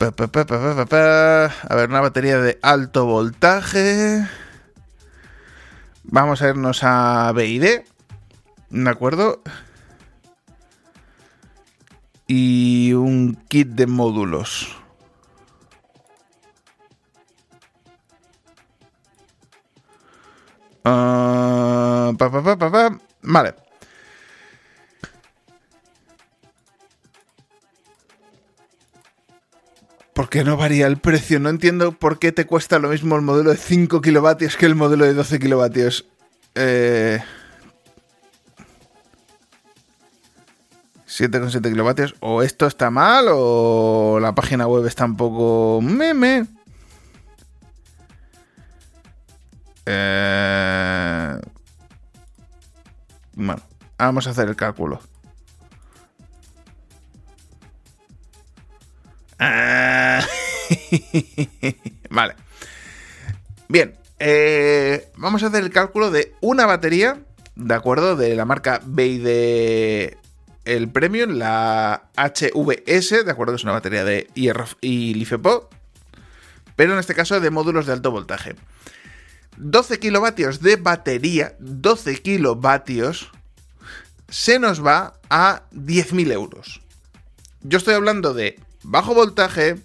a ver, una batería de alto voltaje. Vamos a irnos a BID. ¿De acuerdo? Y un kit de módulos. Uh, vale. ¿Por qué no varía el precio? No entiendo por qué te cuesta lo mismo el modelo de 5 kilovatios que el modelo de 12 kilovatios. Eh... 7,7 kilovatios. O esto está mal o la página web está un poco meme. Eh... Bueno, vamos a hacer el cálculo. Ah. vale. Bien, eh, vamos a hacer el cálculo de una batería, ¿de acuerdo? De la marca BID el Premium, la HVS, ¿de acuerdo? Es una batería de hierro y LiFePO, pero en este caso de módulos de alto voltaje. 12 kilovatios de batería, 12 kilovatios, se nos va a 10.000 euros. Yo estoy hablando de bajo voltaje,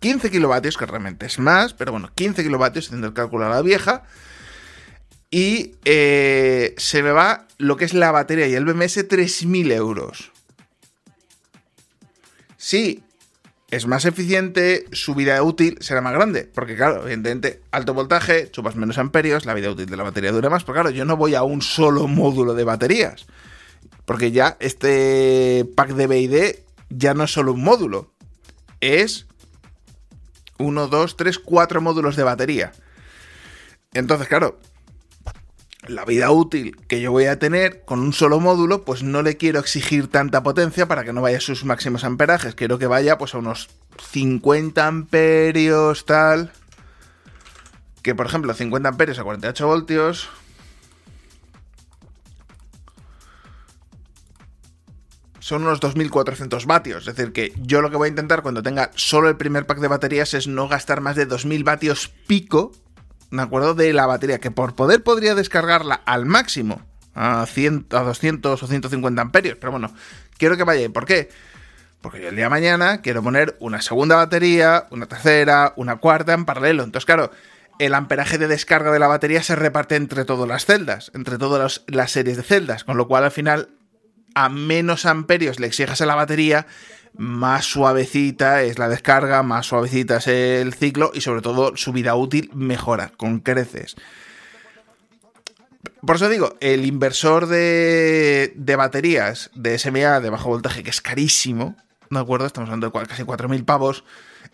15 kilovatios, que realmente es más, pero bueno, 15 kilovatios, haciendo el cálculo a la vieja. Y eh, se me va lo que es la batería y el BMS 3.000 euros. Sí, es más eficiente, su vida útil será más grande. Porque claro, evidentemente, alto voltaje, chupas menos amperios, la vida útil de la batería dura más. Pero claro, yo no voy a un solo módulo de baterías. Porque ya este pack de BID ya no es solo un módulo, es uno, dos, tres, cuatro módulos de batería. Entonces, claro, la vida útil que yo voy a tener con un solo módulo, pues no le quiero exigir tanta potencia para que no vaya a sus máximos amperajes. Quiero que vaya pues a unos 50 amperios, tal. Que por ejemplo, 50 amperios a 48 voltios, son unos 2.400 vatios. Es decir, que yo lo que voy a intentar cuando tenga solo el primer pack de baterías es no gastar más de 2.000 vatios pico, ¿de acuerdo? De la batería, que por poder podría descargarla al máximo, a, 100, a 200 o 150 amperios. Pero bueno, quiero que vaya. ¿Por qué? Porque yo el día de mañana quiero poner una segunda batería, una tercera, una cuarta en paralelo. Entonces, claro, el amperaje de descarga de la batería se reparte entre todas las celdas, entre todas las series de celdas, con lo cual al final a menos amperios le exijas a la batería, más suavecita es la descarga, más suavecita es el ciclo y sobre todo su vida útil mejora con creces. Por eso digo, el inversor de, de baterías de SMA de bajo voltaje, que es carísimo, ¿de acuerdo? Estamos hablando de casi 4.000 pavos,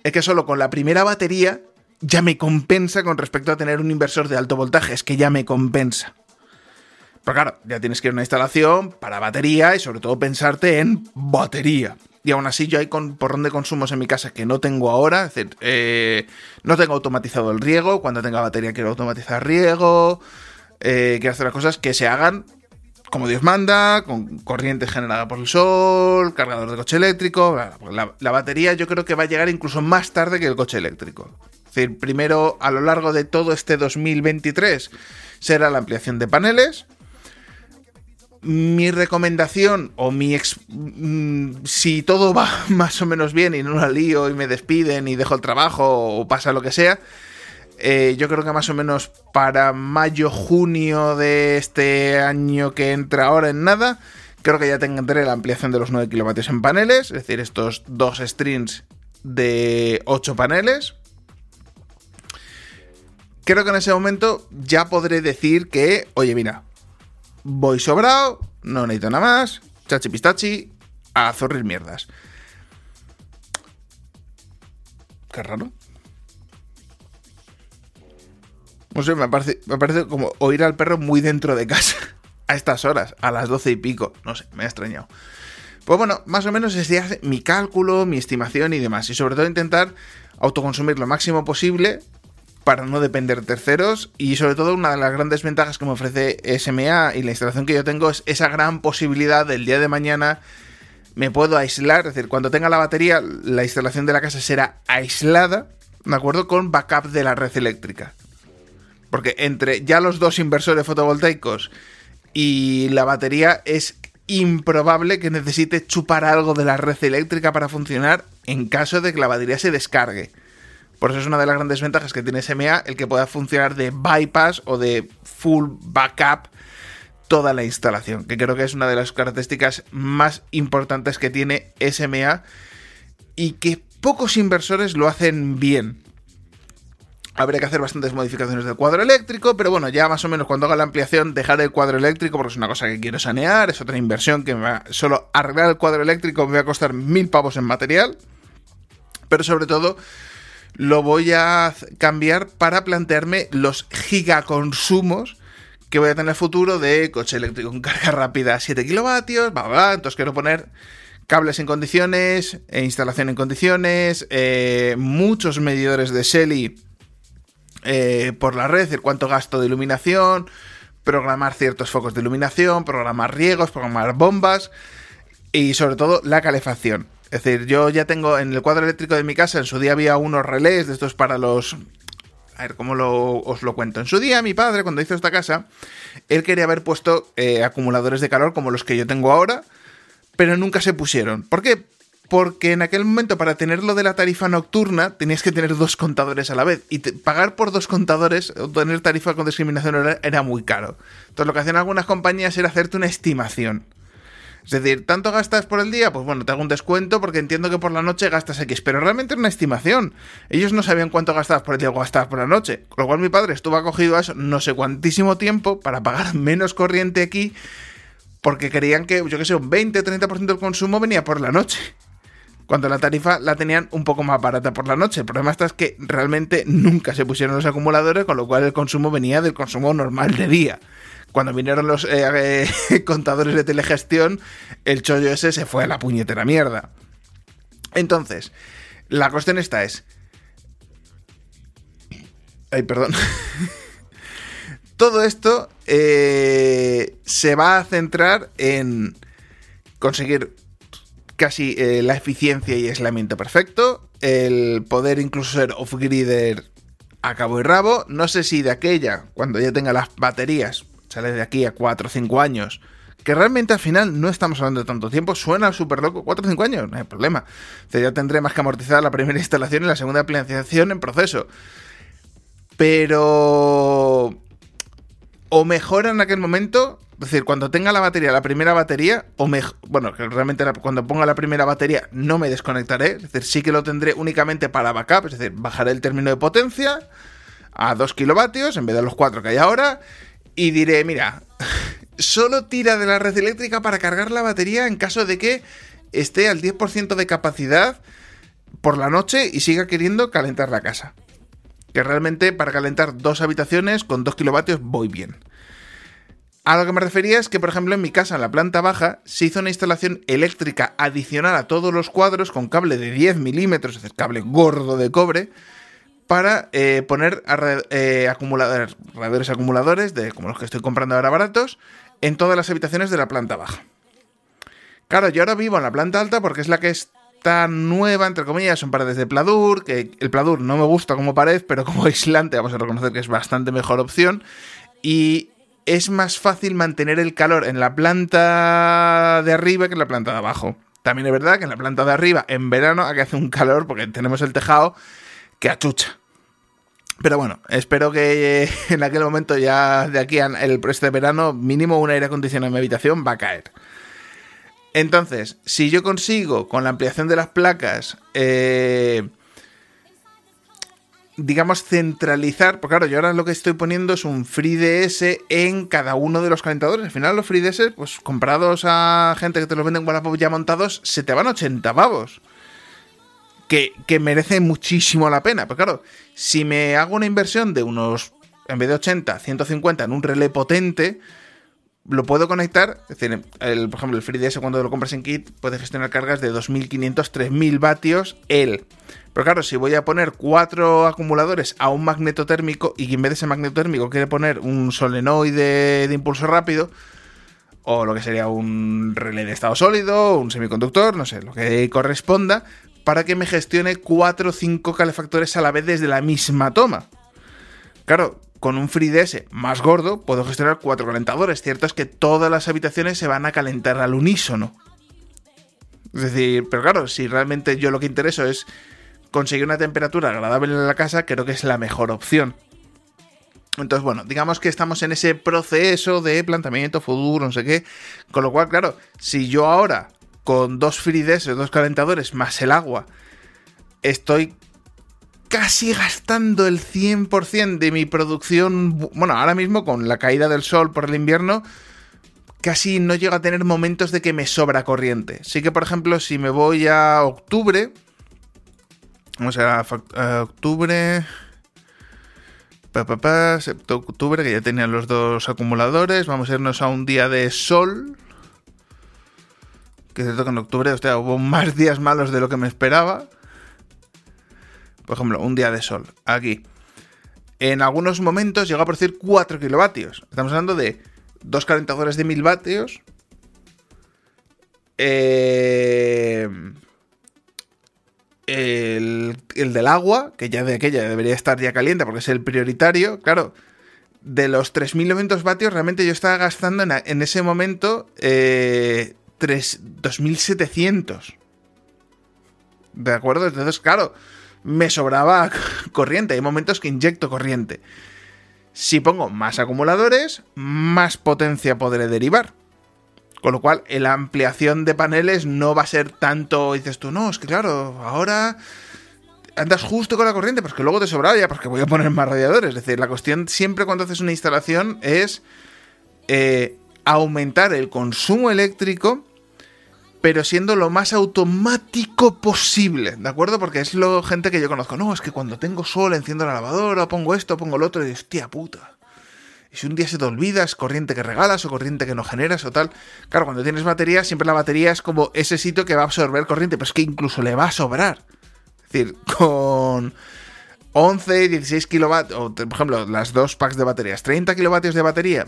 es que solo con la primera batería ya me compensa con respecto a tener un inversor de alto voltaje, es que ya me compensa. Pero claro, ya tienes que ir a una instalación para batería y sobre todo pensarte en batería. Y aún así yo hay con porrón de consumos en mi casa que no tengo ahora. Es decir, eh, no tengo automatizado el riego. Cuando tenga batería quiero automatizar riego. Eh, quiero hacer las cosas que se hagan como Dios manda, con corriente generada por el sol, cargador de coche eléctrico. La, la, batería yo creo que va a llegar incluso más tarde que el coche eléctrico. Es decir, primero a lo largo de todo este 2023 será la ampliación de paneles mi recomendación o mi mm, si todo va más o menos bien y no la lío y me despiden y dejo el trabajo o pasa lo que sea, eh, yo creo que más o menos para mayo, junio de este año que entra ahora en nada, creo que ya tendré la ampliación de los 9 kilovatios en paneles, es decir, estos dos strings de 8 paneles. Creo que en ese momento ya podré decir que, oye, mira, voy sobrado, no necesito nada más, chachi pistachi, a zorrir mierdas. Qué raro. No sé, me parece, me como oír al perro muy dentro de casa. A estas horas, a las doce y pico. No sé, me ha extrañado. Pues bueno, más o menos es mi cálculo, mi estimación y demás. Y sobre todo intentar autoconsumir lo máximo posible para no depender de terceros y sobre todo una de las grandes ventajas que me ofrece SMA y la instalación que yo tengo es esa gran posibilidad del día de mañana me puedo aislar, es decir, cuando tenga la batería la instalación de la casa será aislada, ¿de acuerdo? Con backup de la red eléctrica. Porque entre ya los dos inversores fotovoltaicos y la batería es improbable que necesite chupar algo de la red eléctrica para funcionar en caso de que la batería se descargue. Por eso es una de las grandes ventajas que tiene SMA el que pueda funcionar de bypass o de full backup toda la instalación, que creo que es una de las características más importantes que tiene SMA y que pocos inversores lo hacen bien. Habría que hacer bastantes modificaciones del cuadro eléctrico, pero bueno, ya más o menos cuando haga la ampliación dejar el cuadro eléctrico porque es una cosa que quiero sanear, es otra inversión que me va... Solo arreglar el cuadro eléctrico me va a costar mil pavos en material, pero sobre todo lo voy a cambiar para plantearme los gigaconsumos que voy a tener en el futuro de coche eléctrico con carga rápida a 7 kilovatios, bla, bla, entonces quiero poner cables en condiciones, e instalación en condiciones, eh, muchos medidores de Shelly eh, por la red, decir cuánto gasto de iluminación, programar ciertos focos de iluminación, programar riegos, programar bombas y sobre todo la calefacción. Es decir, yo ya tengo en el cuadro eléctrico de mi casa, en su día había unos relés de estos para los... A ver, ¿cómo os lo cuento? En su día, mi padre, cuando hizo esta casa, él quería haber puesto eh, acumuladores de calor como los que yo tengo ahora, pero nunca se pusieron. ¿Por qué? Porque en aquel momento, para tenerlo de la tarifa nocturna, tenías que tener dos contadores a la vez. Y pagar por dos contadores, o tener tarifa con discriminación era muy caro. Entonces, lo que hacían algunas compañías era hacerte una estimación. Es decir, ¿tanto gastas por el día? Pues bueno, te hago un descuento porque entiendo que por la noche gastas X, pero realmente es una estimación. Ellos no sabían cuánto gastabas por el día o gastabas por la noche. Con lo cual mi padre estuvo acogido a eso no sé cuantísimo tiempo para pagar menos corriente aquí porque querían que, yo que sé, un 20 o 30% del consumo venía por la noche. Cuando la tarifa la tenían un poco más barata por la noche. El problema está es que realmente nunca se pusieron los acumuladores, con lo cual el consumo venía del consumo normal de día cuando vinieron los eh, eh, contadores de telegestión, el chollo ese se fue a la puñetera mierda. Entonces, la cuestión esta es... Ay, perdón. Todo esto eh, se va a centrar en conseguir casi la eficiencia y aislamiento perfecto, el poder incluso ser off-grider a cabo y rabo. No sé si de aquella, cuando ya tenga las baterías, sale de aquí a 4 o 5 años, que realmente al final no estamos hablando de tanto tiempo, suena súper loco, 4 o 5 años, no hay problema. O ya tendré más que amortizar la primera instalación y la segunda ampliación en proceso. Pero... O mejora en aquel momento, es decir, cuando tenga la batería, la primera batería, o mejor, bueno, que realmente cuando ponga la primera batería no me desconectaré, es decir, sí que lo tendré únicamente para backup, es decir, bajaré el término de potencia a 2 kilovatios en vez de los 4 que hay ahora y diré, mira, solo tira de la red eléctrica para cargar la batería en caso de que esté al 10% de capacidad por la noche y siga queriendo calentar la casa. Que realmente para calentar dos habitaciones con 2 kilovatios voy bien. A lo que me refería es que, por ejemplo, en mi casa, en la planta baja, se hizo una instalación eléctrica adicional a todos los cuadros con cable de 10 milímetros, es decir, cable gordo de cobre, para eh, poner eh, acumuladores, radiadores acumuladores, de, como los que estoy comprando ahora baratos, en todas las habitaciones de la planta baja. Claro, yo ahora vivo en la planta alta porque es la que está nueva, entre comillas, son paredes de Pladur, que el Pladur no me gusta como pared, pero como aislante vamos a reconocer que es bastante mejor opción. Y es más fácil mantener el calor en la planta de arriba que en la planta de abajo. También es verdad que en la planta de arriba, en verano, aquí hace un calor porque tenemos el tejado que achucha. Pero bueno, espero que en aquel momento ya de aquí al este verano mínimo un aire acondicionado en mi habitación va a caer. Entonces, si yo consigo con la ampliación de las placas, eh, digamos, centralizar, porque claro, yo ahora lo que estoy poniendo es un FreeDS en cada uno de los calentadores. Al final los FreeDS, pues comprados a gente que te los venden Wallapop ya montados, se te van 80 pavos. Que, que merece muchísimo la pena. Pero claro, si me hago una inversión de unos, en vez de 80, 150 en un relé potente, lo puedo conectar, es decir, el, por ejemplo, el FreeDS cuando lo compras en kit puede gestionar cargas de 2500, 3000 vatios él. Pero claro, si voy a poner cuatro acumuladores a un magneto térmico y en vez de ese magneto térmico quiere poner un solenoide de impulso rápido, o lo que sería un relé de estado sólido, un semiconductor, no sé, lo que corresponda, para que me gestione cuatro o cinco calefactores a la vez desde la misma toma. Claro, con un FreeDS más gordo puedo gestionar cuatro calentadores. Cierto es que todas las habitaciones se van a calentar al unísono. Es decir, pero claro, si realmente yo lo que intereso es conseguir una temperatura agradable en la casa, creo que es la mejor opción. Entonces, bueno, digamos que estamos en ese proceso de planteamiento futuro, no sé qué. Con lo cual, claro, si yo ahora, con dos FreeDS, dos calentadores, más el agua, estoy casi gastando el 100% de mi producción. Bueno, ahora mismo con la caída del sol por el invierno, casi no llego a tener momentos de que me sobra corriente. Sí que, por ejemplo, si me voy a octubre, vamos a, a octubre, pa, pa, pa, octubre, que ya tenían los dos acumuladores, vamos a irnos a un día de sol. Que es cierto en octubre, hostia, hubo más días malos de lo que me esperaba. Por ejemplo, un día de sol. Aquí. En algunos momentos llega a producir 4 kilovatios. Estamos hablando de dos calentadores de 1000 vatios. Eh, el, del agua, que ya de aquella debería estar ya caliente porque es el prioritario. Claro, de los 3900 vatios, realmente yo estaba gastando en, ese momento eh, 2700. ¿De acuerdo? Entonces, claro me sobraba corriente. Hay momentos que inyecto corriente. Si pongo más acumuladores, más potencia podré derivar. Con lo cual, la ampliación de paneles no va a ser tanto. Dices tú, no, es que claro, ahora andas justo con la corriente, porque luego te sobraba ya, porque voy a poner más radiadores. Es decir, la cuestión siempre cuando haces una instalación es eh, aumentar el consumo eléctrico pero siendo lo más automático posible, ¿de acuerdo? Porque es lo gente que yo conozco. No, es que cuando tengo sol enciendo la lavadora, pongo esto, pongo lo otro, y tía puta. Y si un día se te olvida, es corriente que regalas o corriente que no generas o tal. Claro, cuando tienes batería, siempre la batería es como ese sitio que va a absorber corriente, pero es que incluso le va a sobrar. Es decir, con 11, 16 kilovatios, o por ejemplo, las dos packs de baterías, 30 kilovatios de batería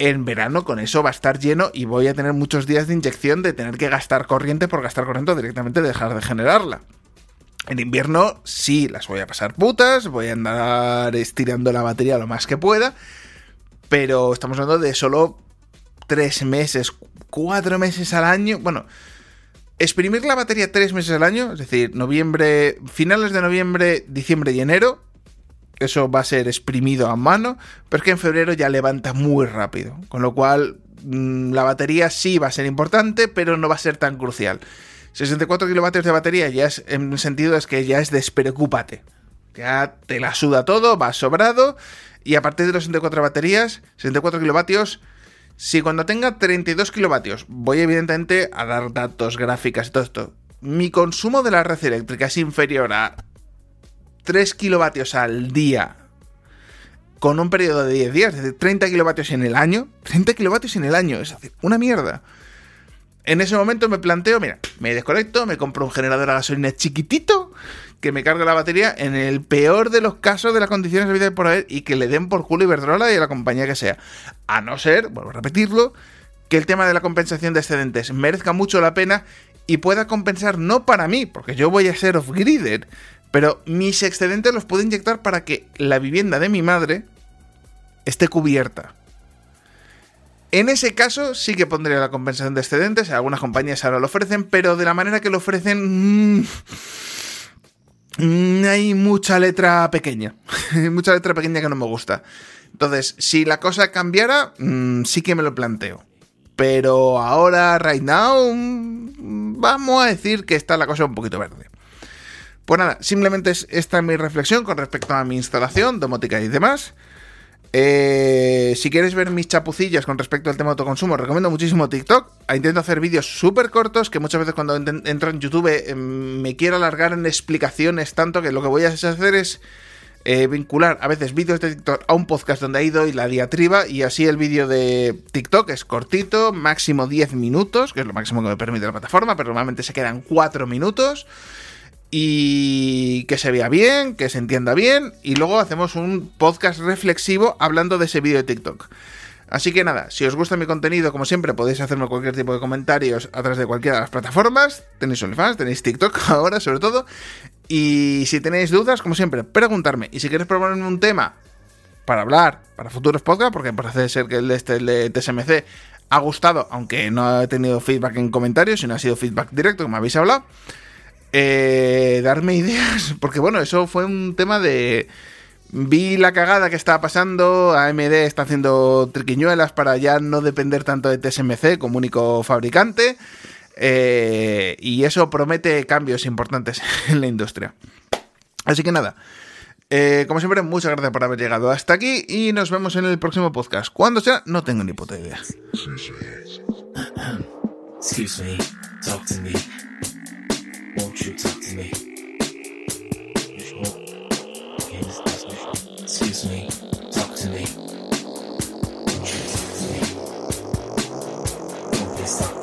en verano con eso va a estar lleno y voy a tener muchos días de inyección de tener que gastar corriente por gastar corriente o directamente dejar de generarla. En invierno sí, las voy a pasar putas, voy a andar estirando la batería lo más que pueda, pero estamos hablando de solo tres meses, cuatro meses al año. Bueno, exprimir la batería tres meses al año, es decir, noviembre, finales de noviembre, diciembre y enero, eso va a ser exprimido a mano, pero es que en febrero ya levanta muy rápido, con lo cual mm, la batería sí va a ser importante, pero no va a ser tan crucial. 64 kilovatios de batería ya es, en sentido es que ya es despreocúpate. Ya te la suda todo, va sobrado, y a partir de los 64 baterías, 64 kilovatios, si cuando tenga 32 kilovatios, voy evidentemente a dar datos, gráficas y todo esto, mi consumo de la red eléctrica es inferior a 3 kilovatios al día con un periodo de 10 días, es decir, 30 kilovatios en el año, 30 kilovatios en el año, es decir, una mierda. En ese momento me planteo, mira, me desconecto, me compro un generador a gasolina chiquitito que me cargue la batería en el peor de los casos de las condiciones de vida por haber y que le den por culo Iberdrola y a la compañía que sea. A no ser, vuelvo a repetirlo, que el tema de la compensación de excedentes merezca mucho la pena y pueda compensar no para mí, porque yo voy a ser off-grider, pero mis excedentes los puedo inyectar para que la vivienda de mi madre esté cubierta. En ese caso sí que pondría la compensación de excedentes, algunas compañías ahora lo ofrecen, pero de la manera que lo ofrecen... Mmm, hay mucha letra pequeña, mucha letra pequeña que no me gusta. Entonces, si la cosa cambiara, mmm, sí que me lo planteo. Pero ahora, right now, mmm, vamos a decir que está la cosa un poquito verde. Pues nada, simplemente es esta mi reflexión con respecto a mi instalación, domótica y demás. Eh, si quieres ver mis chapucillas con respecto al tema de autoconsumo, recomiendo muchísimo TikTok. Intento hacer vídeos súper cortos que muchas veces cuando entro en YouTube eh, me quiero alargar en explicaciones tanto que lo que voy a hacer es eh, vincular a veces vídeos de TikTok a un podcast donde he ido y la diatriba y así el vídeo de TikTok es cortito, máximo 10 minutos, que es lo máximo que me permite la plataforma, pero normalmente se quedan 4 minutos y que se vea bien, que se entienda bien y luego hacemos un podcast reflexivo hablando de ese vídeo de TikTok. Así que nada, si os gusta mi contenido, como siempre, podéis hacerme cualquier tipo de comentarios a través de cualquiera de las plataformas. Tenéis OnlyFans, tenéis TikTok ahora, sobre todo. Y si tenéis dudas, como siempre, preguntarme. Y si queréis proponerme un tema para hablar para futuros podcasts, porque parece ser que el de este TSMC ha gustado, aunque no he tenido feedback en comentarios, sino ha sido feedback directo, como habéis hablado. Eh, darme ideas, porque bueno, eso fue un tema de Vi la cagada que estaba pasando, AMD está haciendo triquiñuelas para ya no depender tanto de TSMC como único fabricante, eh, y eso promete cambios importantes en la industria. Así que nada, eh, como siempre, muchas gracias por haber llegado hasta aquí y nos vemos en el próximo podcast. ¿Cuándo sea? No tengo ni puta idea. Excuse me, talk to. Won't you talk to me? Excuse me, talk to me. Won't you talk to me?